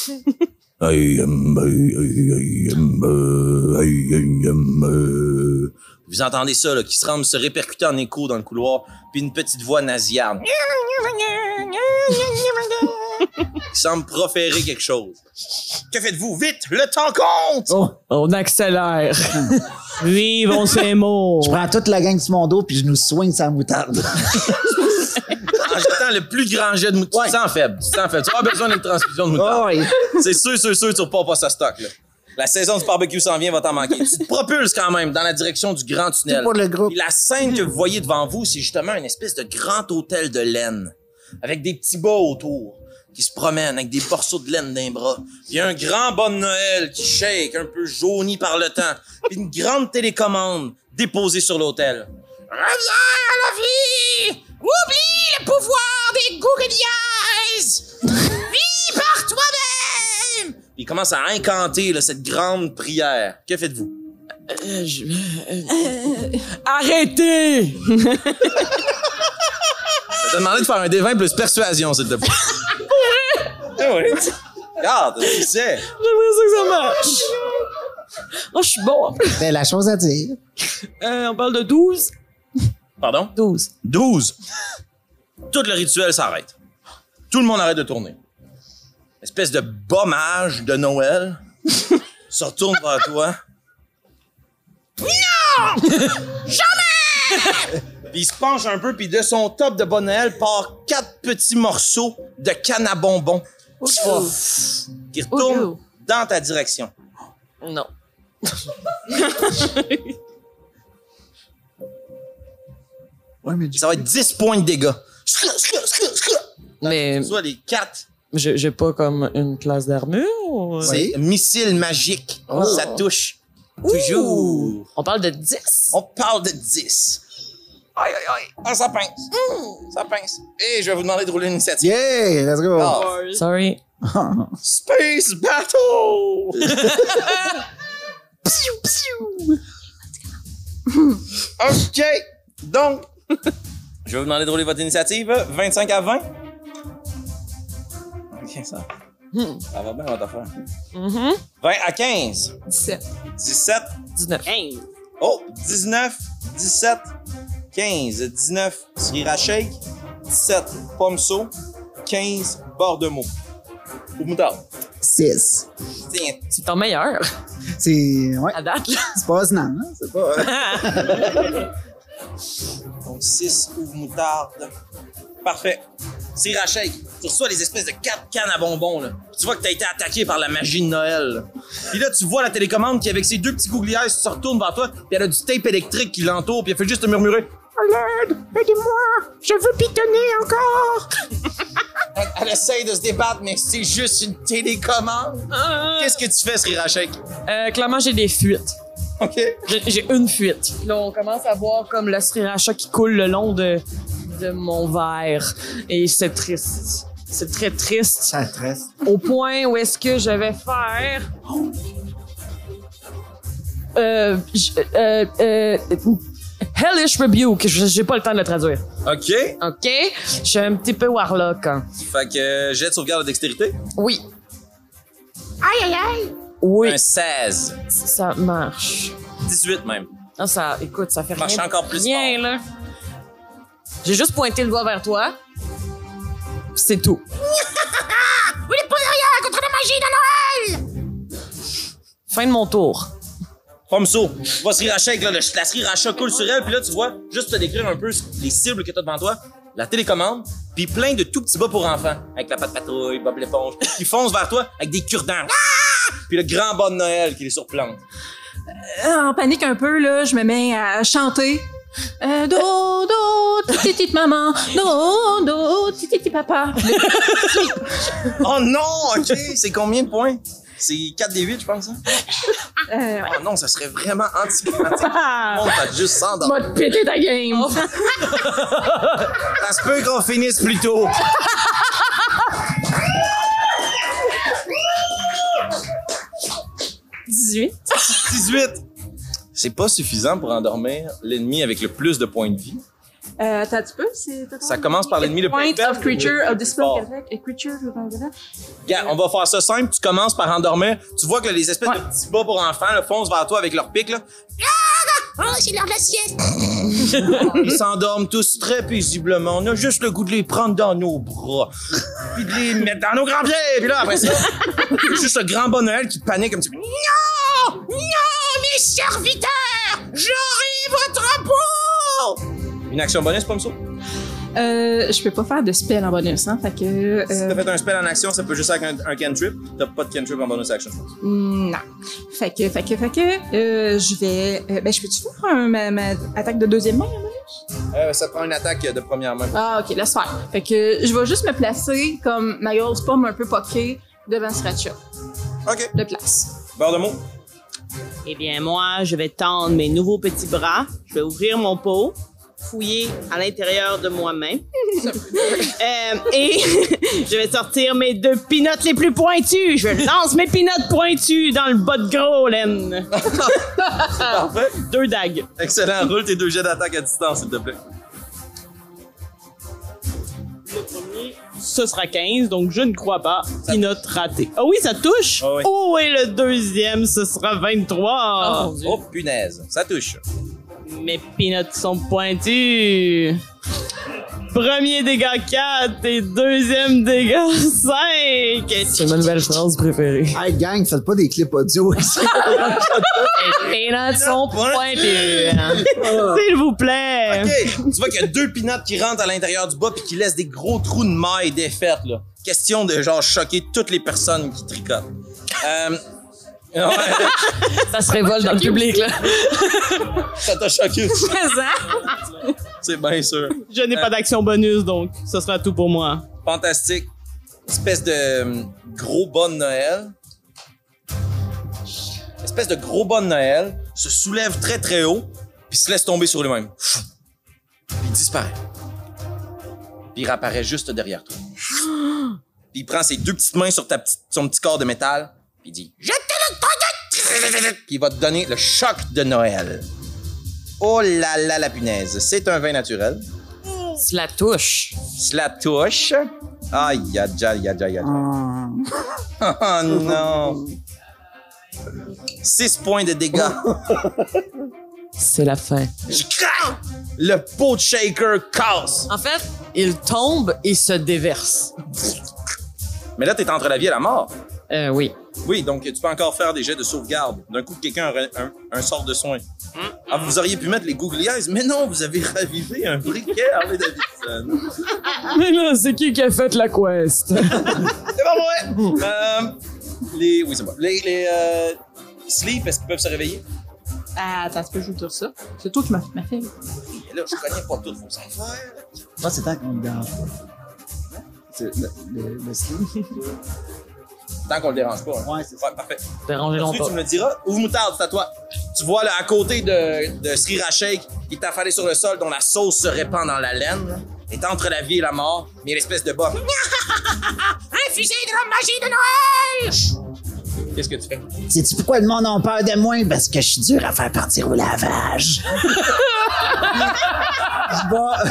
Vous entendez ça, là, qui se semble se répercuter en écho dans le couloir, puis une petite voix nasillarde. qui semble proférer quelque chose. Que faites-vous? Vite! Le temps compte! Oh, on accélère. Vivons ces mots. Je prends toute la gang sur mon dos puis je nous soigne sa moutarde. En jetant le plus grand jet de moutarde. Tu te sens faible. Tu te sens faible. Tu as besoin d'une transfusion de moutarde. Oh, oui. C'est sûr, sûr, sûr, tu repars pas ça stock, là. La saison du barbecue s'en vient, va t'en manquer. Tu te propulses quand même dans la direction du grand tunnel. Tout pour le groupe. Puis la scène que vous voyez devant vous, c'est justement une espèce de grand hôtel de laine. Avec des petits bas autour, qui se promènent avec des morceaux de laine d'un bras. Puis un grand de Noël qui shake, un peu jauni par le temps. Puis une grande télécommande déposée sur l'hôtel. Reviens à la vie! Oublie le pouvoir des Google Vis par toi-même! Puis il commence à incanter là, cette grande prière. Que faites-vous? Euh, je- euh, Arrêtez! Je vais te demander de faire un D20 plus persuasion, s'il te plaît. Ah oui. Regarde, tu sais. J'aimerais ça que ça marche. Oh, je suis bon. C'est la chose à dire. Euh, on parle de 12? Pardon? 12. 12. Tout le rituel s'arrête. Tout le monde arrête de tourner. Espèce de bommage de Noël se retourne vers toi. Non! Jamais! puis il se penche un peu, puis de son top de bon Noël part quatre petits morceaux de canne à bonbons qui retournent Ouh. dans ta direction. Non. Ouais, mais Ça va être 10 points de dégâts. Mais Soit les quatre j'ai j'ai pas comme une classe d'armure? ou- C'est missile magique. Oh. Ça touche. Toujours. On parle de 10? On parle de 10. Aïe, aïe, aïe. Ah, ça pince. Mmh, ça pince. Et je vais vous demander de rouler l'initiative. Yeah, let's go. Ah. Sorry. Space Battle! OK. Donc, je vais vous demander de rouler votre initiative. 25 à 20. OK, ça. Ça va bien, votre affaire. Mhm. 20 à 15. 17. 17. 19. 15. Oh, 19, 17, 15, 19, Srira Shake, 17, Pomso, 15, bord de mots. Ou moutarde. 6. Tiens, C'est ton meilleur C'est. Ouais, à date. là. c'est pas osnant, hein? C'est pas. donc 6 ou moutarde. Parfait. Shake, tu reçois les espèces de 4 cannes à bonbons, là. Puis tu vois que t'as été attaqué par la magie de Noël. là. Puis là, tu vois la télécommande qui, avec ses deux petits gouglières, se retourne vers toi, puis elle a du tape électrique qui l'entoure, puis elle fait juste te murmurer. L'aide! Aidez-moi! Je veux pitonner encore! Elle, elle essaye de se débattre, mais c'est juste une télécommande. Qu'est-ce que tu fais, Srira Shake? Euh, clairement, j'ai des fuites. OK. J'ai une fuite. Là, on commence à voir comme le sriracha qui coule le long de, de mon verre. Et c'est triste. C'est très triste. Ça tresse. Au point où est-ce que je vais faire... Euh, j- euh, euh, Hellish Rebuke. Je- J'ai pas le temps de le traduire. OK. OK? Je suis un petit peu warlock. hein. Fait que euh, jet de sauvegarde de dextérité? Oui. Aïe, aïe, aïe! Oui. Un 16. Ça marche. 18 même. Ah, ça, écoute, ça fait Marche rien. encore plus Rien, là. J'ai juste pointé le doigt vers toi. C'est tout. Vous ne pouvez rien contre la magie de Noël! Fin de mon tour. Pomso, tu vois Sriracha avec là, le, la Sriracha coule sur elle, puis là, tu vois, juste te décrire un peu les cibles que t'as devant toi, la télécommande, puis plein de tout petits bas pour enfants, avec la patte patrouille, Bob l'éponge, qui foncent vers toi avec des cure-dents. Puis le grand bas de Noël qui les surplante. Euh, En panique un peu, là, je me mets à chanter. Euh, do, do, titi maman, do, do, titi papa. Oh non, ok, c'est combien de points? C'est 4 des 8, je pense, hein? euh, ouais. Oh non, ça serait vraiment anticlimatique. On va juste s'endormir. M'a pété ta game. Ça se peut qu'on finisse plus tôt. « 18. 18. C'est pas suffisant pour endormir l'ennemi avec le plus de points de vie. Euh, t'as un petit peu? C'est, t'as Ça commence par l'ennemi le plus Point faible of creature le of creature. Regarde, on va faire ça simple. Tu commences par endormir. Tu vois que les espèces Ouais. de petits bas pour enfants là, foncent vers toi avec leur pic. Là. Oh, c'est l'heure de la sieste! Ils s'endorment tous très paisiblement. On a juste le goût de les prendre dans nos bras. Puis de les mettre dans nos grands pieds. Puis là, après ça, juste le grand bon Noël qui panique un petit peu. Non! Non, mes serviteurs! J'aurai votre peau! Une action bonus, pas ça? Euh, je peux pas faire de spell en bonus, hein. Fait que. Si Euh, t'as fait un spell en action, ça peut juste être un, un cantrip. T'as pas de cantrip en bonus action, je pense. non. Fait que, fait que, fait que, euh, je vais. euh, ben, je peux-tu faire un, ma, ma attaque de deuxième main, en bonus? Euh, ça prend une attaque de première main. Ah, ok, laisse faire. Fait que je vais juste me placer comme ma grosse pomme un peu poquée devant Sriracha. OK. De place. Barre de mots. Eh bien, moi, je vais tendre mes nouveaux petits bras. Je vais ouvrir mon pot. Fouiller à l'intérieur de moi-même. Euh, et je vais sortir mes deux pinottes les plus pointues. Je lance mes pinottes pointues dans le bas de gros, laine. Parfait. Deux dagues. Excellent. Roule tes deux jets d'attaque à distance, s'il te plaît. Ce sera 15, donc je ne crois pas. Pinotte ratée. Ah oui, ça touche? Ah oui. Oh, et le deuxième, ce sera 23. Oh, punaise. Ça touche. Mes peanuts sont pointus. Premier dégât 4 et deuxième dégât 5. C'est ma nouvelle phrase préférée. Hey, gang, faites pas des clips audio ici. Les peanuts sont pointus. S'il vous plaît. OK. tu vois qu'il y a deux pinottes qui rentrent à l'intérieur du bas puis qui laissent des gros trous de mailles défaites, là. Question de, genre, choquer toutes les personnes qui tricotent. Euh... Ça se révolte dans le public, là. ça t'a choqué. C'est bien sûr. Je n'ai pas d'action bonus, donc ce sera tout pour moi. Fantastique. Espèce de euh, gros de Noël. Espèce de gros de Noël se soulève très très haut puis se laisse tomber sur lui-même. Puis il disparaît. Puis il réapparaît juste derrière toi. Puis il prend ses deux petites mains sur ta petite, son petit corps de métal puis il dit Je il va te donner le choc de Noël. Oh là là la punaise, c'est un vin naturel. La touche. Cela touche. Aïe, aïe, aïe, aïe, aïe. Hum. Oh non! 6 points de dégâts. C'est la fin. Je! Le pot de shaker casse. En fait, il tombe et se déverse. Mais là, t'es entre la vie et la mort. Euh, oui. Oui, donc tu peux encore faire des jets de sauvegarde. D'un coup, quelqu'un aurait un, un sort de soin. Ah, vous auriez pu mettre les googly eyes, mais non, vous avez ravivé un briquet Harley Davidson. Mais là, c'est qui qui a fait la quest? C'est pas vrai! Euh, les... Oui, c'est bon. Les... les euh... Sleep, est-ce qu'ils peuvent se réveiller? Ah, attends, tu peux jouer sur ça. C'est toi qui m'as fait. Là, je connais pas toutes vos affaires. Moi, c'est tant qu'on me dérange pas. C'est le, le, le sleep. Tant qu'on le dérange pas. hein. Ouais, c'est ça. Ouais, parfait. Dérangez Ensuite, tu me le diras. Ouvre moutarde, c'est à toi. Tu vois là, à côté de, de Srira Sheikh, qui est affalé sur le sol, dont la sauce se répand dans la laine. là. Est entre la vie et la mort, mais il y a l'espèce de bas. Un fusil de la magie de Noël! Qu'est-ce que tu fais? Sais-tu pourquoi le monde a peur de moi? Parce que je suis dur à faire partir au lavage. je vais.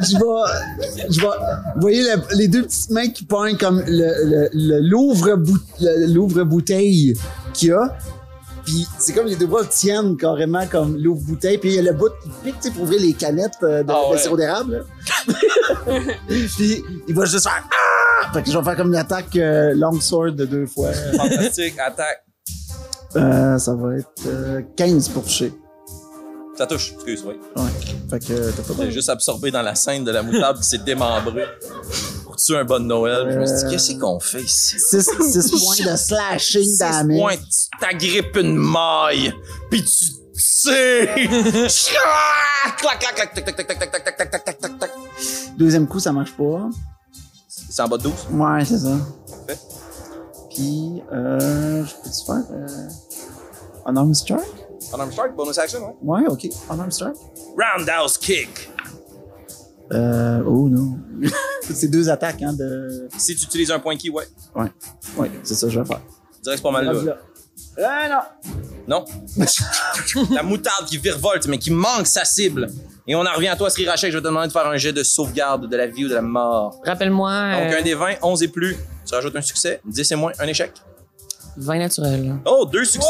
Je vais. Je vais. Vous voyez le- les deux petites mains qui pointent comme le, le, le- l'ouvre-bout- le- l'ouvre-bouteille qu'il y a. Puis c'est comme les deux bras tiennent carrément comme l'ouvre-bouteille. Puis il y a le bout qui pique, tu sais, pour ouvrir les canettes euh, de, Ah de ouais. sirop d'érable. Puis il va juste faire Ah! Fait que je vais faire comme une attaque euh, long sword de deux fois. Fantastique, attaque. Euh, ça va être euh, 15 pour toucher. Ça touche, excuse, oui. Ouais. Fait que euh, t'as pas J'ai juste absorbé dans la scène de la moutarde qui s'est démembrée. Pour tuer un bon Noël. Je me suis dit, Euh, qu'est-ce qu'on fait ici? 6, points de slashing damage. points, tu t'agrippes une maille, puis tu sais. clac, clac, clac, tac, tac, tac, tac, tac, tac, tac, tac, tac, tac. Deuxième coup, ça marche pas. C'est en bas de 12? Ouais, c'est ça. Parfait. Puis, euh, je peux-tu faire euh, Unarmed Strike? Unarmed strike, bonus action, ouais. Ouais, ok. Unarmed Strike? Roundhouse kick. Euh, oh non. c'est deux attaques, hein, de... Si tu utilises un point key, ouais. Ouais, ouais, c'est ça que je vais faire. Je dirais que c'est pas mal là. Ah non! Non? La moutarde qui virevolte, mais qui manque sa cible. Et on en revient à toi, Sri Rachel. Je vais te demander de faire un jet de sauvegarde de la vie ou de la mort. Rappelle-moi, Donc, euh, un des 20, 11 et plus. Tu rajoutes un succès. 10 et moins, un échec. vin naturel. Oh, deux succès.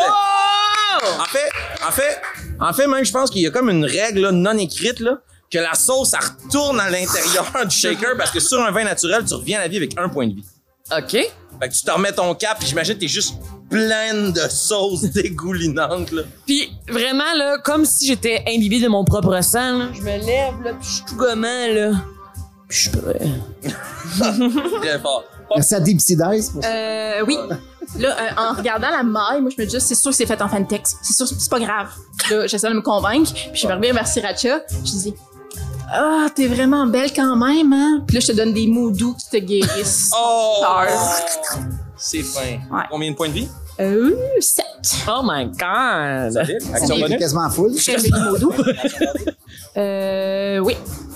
En fait, en fait, en fait, même, je pense qu'il y a comme une règle là, non écrite, là, que la sauce, ça retourne à l'intérieur du shaker parce que sur un vin naturel, tu reviens à la vie avec un point de vie. OK. Fait que tu te remets ton cap, puis j'imagine que t'es juste pleine de sauce dégoulinante, là. Puis vraiment, là, comme si j'étais imbibée de mon propre sang, là, je me lève, là, puis je suis tout gommant, là. Puis je suis prêt. Très fort. Merci à Deep Sea Dice pour ça. Euh, oui. Là, euh, en regardant la maille, moi, je me dis, c'est sûr que c'est fait en fantex. C'est sûr, c'est pas grave. Là, j'essaie de me convaincre. Puis je me reviens vers Sriracha. Je dis, ah, t'es vraiment belle quand même, hein? Puis là, je te donne des mots doux qui te guérissent. Oh! C'est fin. Ouais. Combien de points de vie? Euh, 7. Oh my god! Action bonus? quasiment full. Très joli modo. Euh, oui.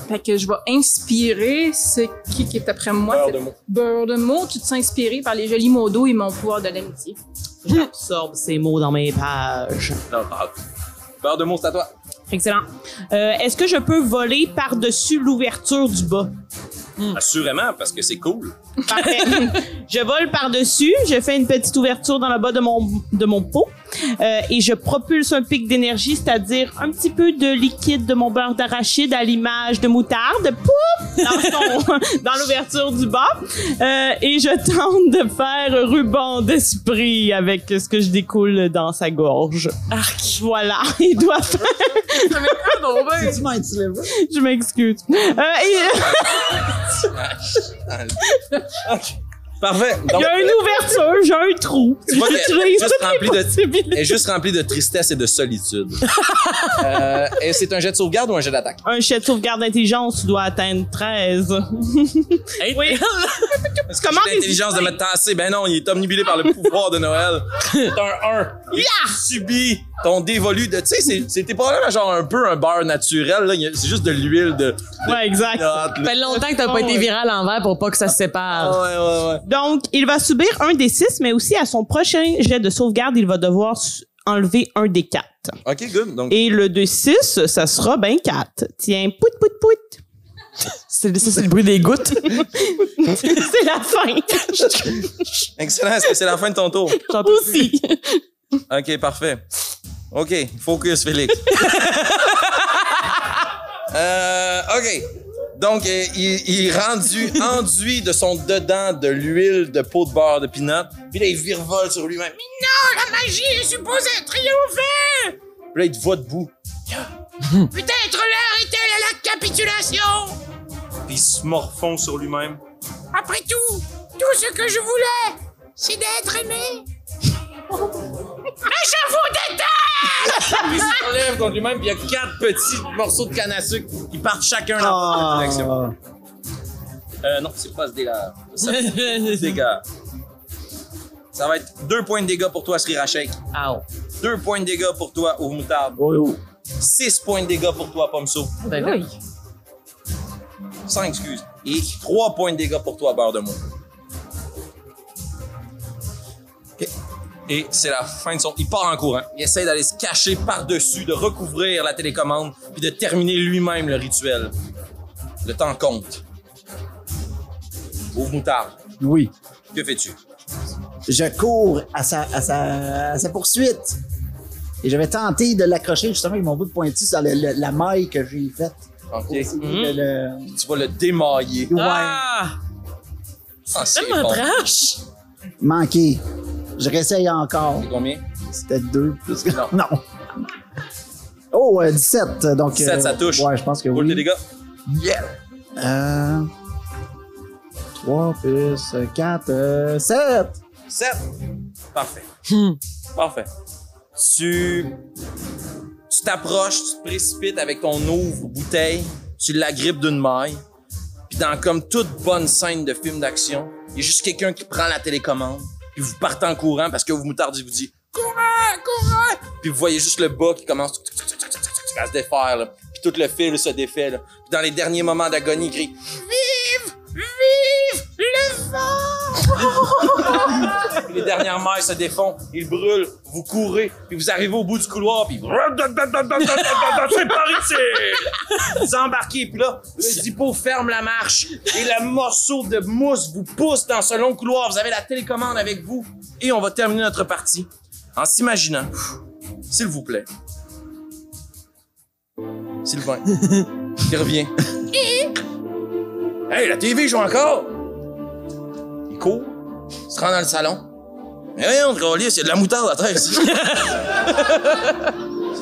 Fait que je vais inspirer ce qui, qui est après moi. Beurre de mots. Beurre de mots. Tu te sens inspiré par les jolis mots d'eau et mon pouvoir de l'amitié. J'absorbe ces mots dans mes pages. Non. Beurre de à toi. Excellent. Euh, Est-ce que je peux voler par-dessus l'ouverture du bas? Assurément, parce que c'est cool. Parfait. je vole par-dessus, je fais une petite ouverture dans le bas de mon, de mon pot euh, et je propulse un pic d'énergie, c'est-à-dire un petit peu de liquide de mon beurre d'arachide à l'image de moutarde, pouf, dans, son- dans l'ouverture du bas. Euh, et je tente de faire ruban d'esprit avec ce que je découle dans sa gorge. Voilà, il doit faire... Je m'excuse. Euh, et- Parfait. Il y a une ouverture, j'ai un trou. J'utilise juste toutes rempli les de- est juste remplie de tristesse et de solitude. euh, et c'est un jet de sauvegarde ou un jet d'attaque? Un jet de sauvegarde d'intelligence doit atteindre 13. oui. Est-ce que Comment j'ai l'intelligence de me tasser? Ben non, il est omnibulé par le pouvoir de Noël. C'est un 1. Il subit ton dévolu de... Tu sais, c'est- c'était probablement genre un peu un beurre naturel. C'est juste de l'huile de... de Ouais, exact. Ça fait longtemps que t'as pas été viral en verre pour pas que ça se sépare. Ah ouais, ouais, ouais. Donc, il va subir un des 6, mais aussi à son prochain jet de sauvegarde, il va devoir enlever un des 4. OK, good. Donc, Et le de 6, ça sera ben 4. Tiens, pout, pout, pout. C'est, ça, c'est le bruit des gouttes. C'est la fin. excellent. Est-ce que c'est la fin de ton tour? aussi. OK, parfait. OK, focus, Félix. euh, OK. Donc, euh, il, il est rendu enduit de son dedans de l'huile de peau de beurre de peanut. Puis là, il virevole sur lui-même. Non, la magie est supposée triompher! Puis là, il te voit debout. Peut-être l'heure est-elle à la capitulation! Puis il se morfond sur lui-même. Après tout, tout ce que je voulais, c'est d'être aimé. Mais je vous déteste! Puis il se relève contre lui-même, puis il y a quatre petits morceaux de canne à sucre qui partent chacun dans la direction. Ah. Euh, non, c'est pas ce dégât. Ça dégâts. Ça va être deux points de dégâts pour toi, Srirachek. Ow. Deux points de dégâts pour toi, Moutarde. Oh, oh. Six points de dégâts pour toi, Pomso. Ben oui. Cinq, excuse. Et trois points de dégâts pour toi, Beurre de Mois. OK. Et c'est la fin de son... Il part en courant. Il essaie d'aller se cacher par-dessus, de recouvrir la télécommande, puis de terminer lui-même le rituel. Le temps compte. Ouvre Moutarde. Oui. Que fais-tu? Je cours à sa, à sa, à sa poursuite. Et je vais tenter de l'accrocher justement avec mon bout de pointu sur le- le- la maille que j'ai faite. OK. Le- le- Tu vas le démailler. Ouais. Ah! Ah, c'est Tellement bon. trash! Manqué. Je réessaye encore. C'est combien? C'était deux plus que... Non. Non. Oh, euh, 17. Donc, 17, ça touche. Ouais, je pense que Roule oui. dégâts. Yeah. Euh, 3 plus 4, euh, 7. 7. Parfait. Parfait. Tu tu t'approches, tu te précipites avec ton ouvre bouteille, tu l'agrippes d'une maille, puis dans comme toute bonne scène de film d'action, il y a juste quelqu'un qui prend la télécommande, puis vous partez en courant parce que vous moutardiez vous dit courant, courant, puis vous voyez juste le bas qui commence à se défaire, là. puis tout le fil se défait, là. puis dans les derniers moments d'agonie, il crie Vive! Vive le vent! Puis les dernières mailles se défont, ils brûlent, vous courez, puis vous arrivez au bout du couloir, puis c'est par ici! Vous embarquez, puis là, le dipôt ferme la marche, et le morceau de mousse vous pousse dans ce long couloir. Vous avez la télécommande avec vous, et on va terminer notre partie en s'imaginant, s'il vous plaît, Sylvain, il revient. Hey, la TV joue encore! Il court, il se rend dans le salon. Mais voyons, Gaulis, il y a de la moutarde à terre ici.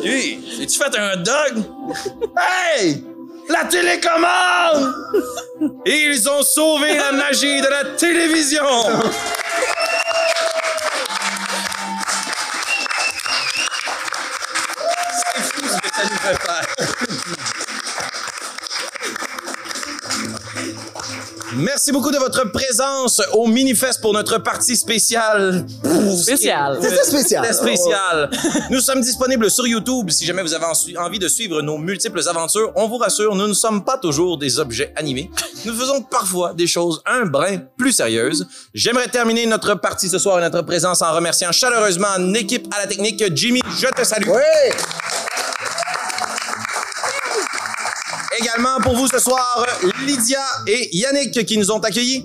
Hey, as-tu fait un hot dog? Hey! La télécommande! Ils ont sauvé la magie de la télévision! C'est fou ce que ça nous fait faire. Merci. beaucoup de votre présence au Minifest pour notre partie spéciale. Spécial. C'était spécial. C'était spécial. Nous sommes disponibles sur YouTube si jamais vous avez en- envie de suivre nos multiples aventures. On vous rassure, nous ne sommes pas toujours des objets animés. Nous faisons parfois des choses un brin plus sérieuses. J'aimerais terminer notre partie ce soir et notre présence en remerciant chaleureusement l'équipe à la technique. Jimmy, je te salue. Oui! Également pour vous ce soir, Lydia et Yannick qui nous ont accueillis.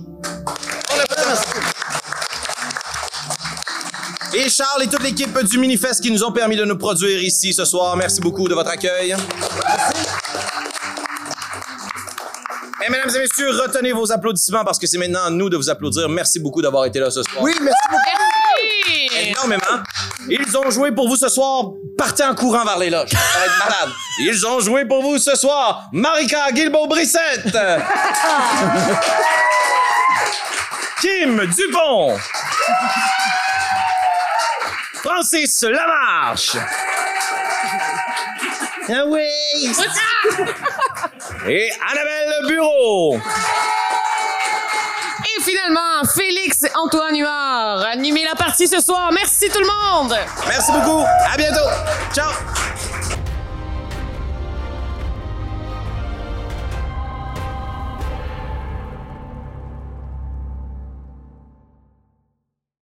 Et Charles et toute l'équipe du Minifest qui nous ont permis de nous produire ici ce soir. Merci beaucoup de votre accueil. Et mesdames et messieurs, retenez vos applaudissements parce que c'est maintenant à nous de vous applaudir. Merci beaucoup d'avoir été là ce soir. Oui, merci beaucoup. Énormément. Ils ont joué pour vous ce soir. Partez en courant vers les loges. Ça va être malade. Ils ont joué pour vous ce soir. Marika Guilbeault-Brissette. Kim Dupont. Francis Lamarche. Ah oui. Et Annabelle Bureau. Finalement, Félix Antoine Huard, animé la partie ce soir. Merci tout le monde! Merci beaucoup. À bientôt. Ciao.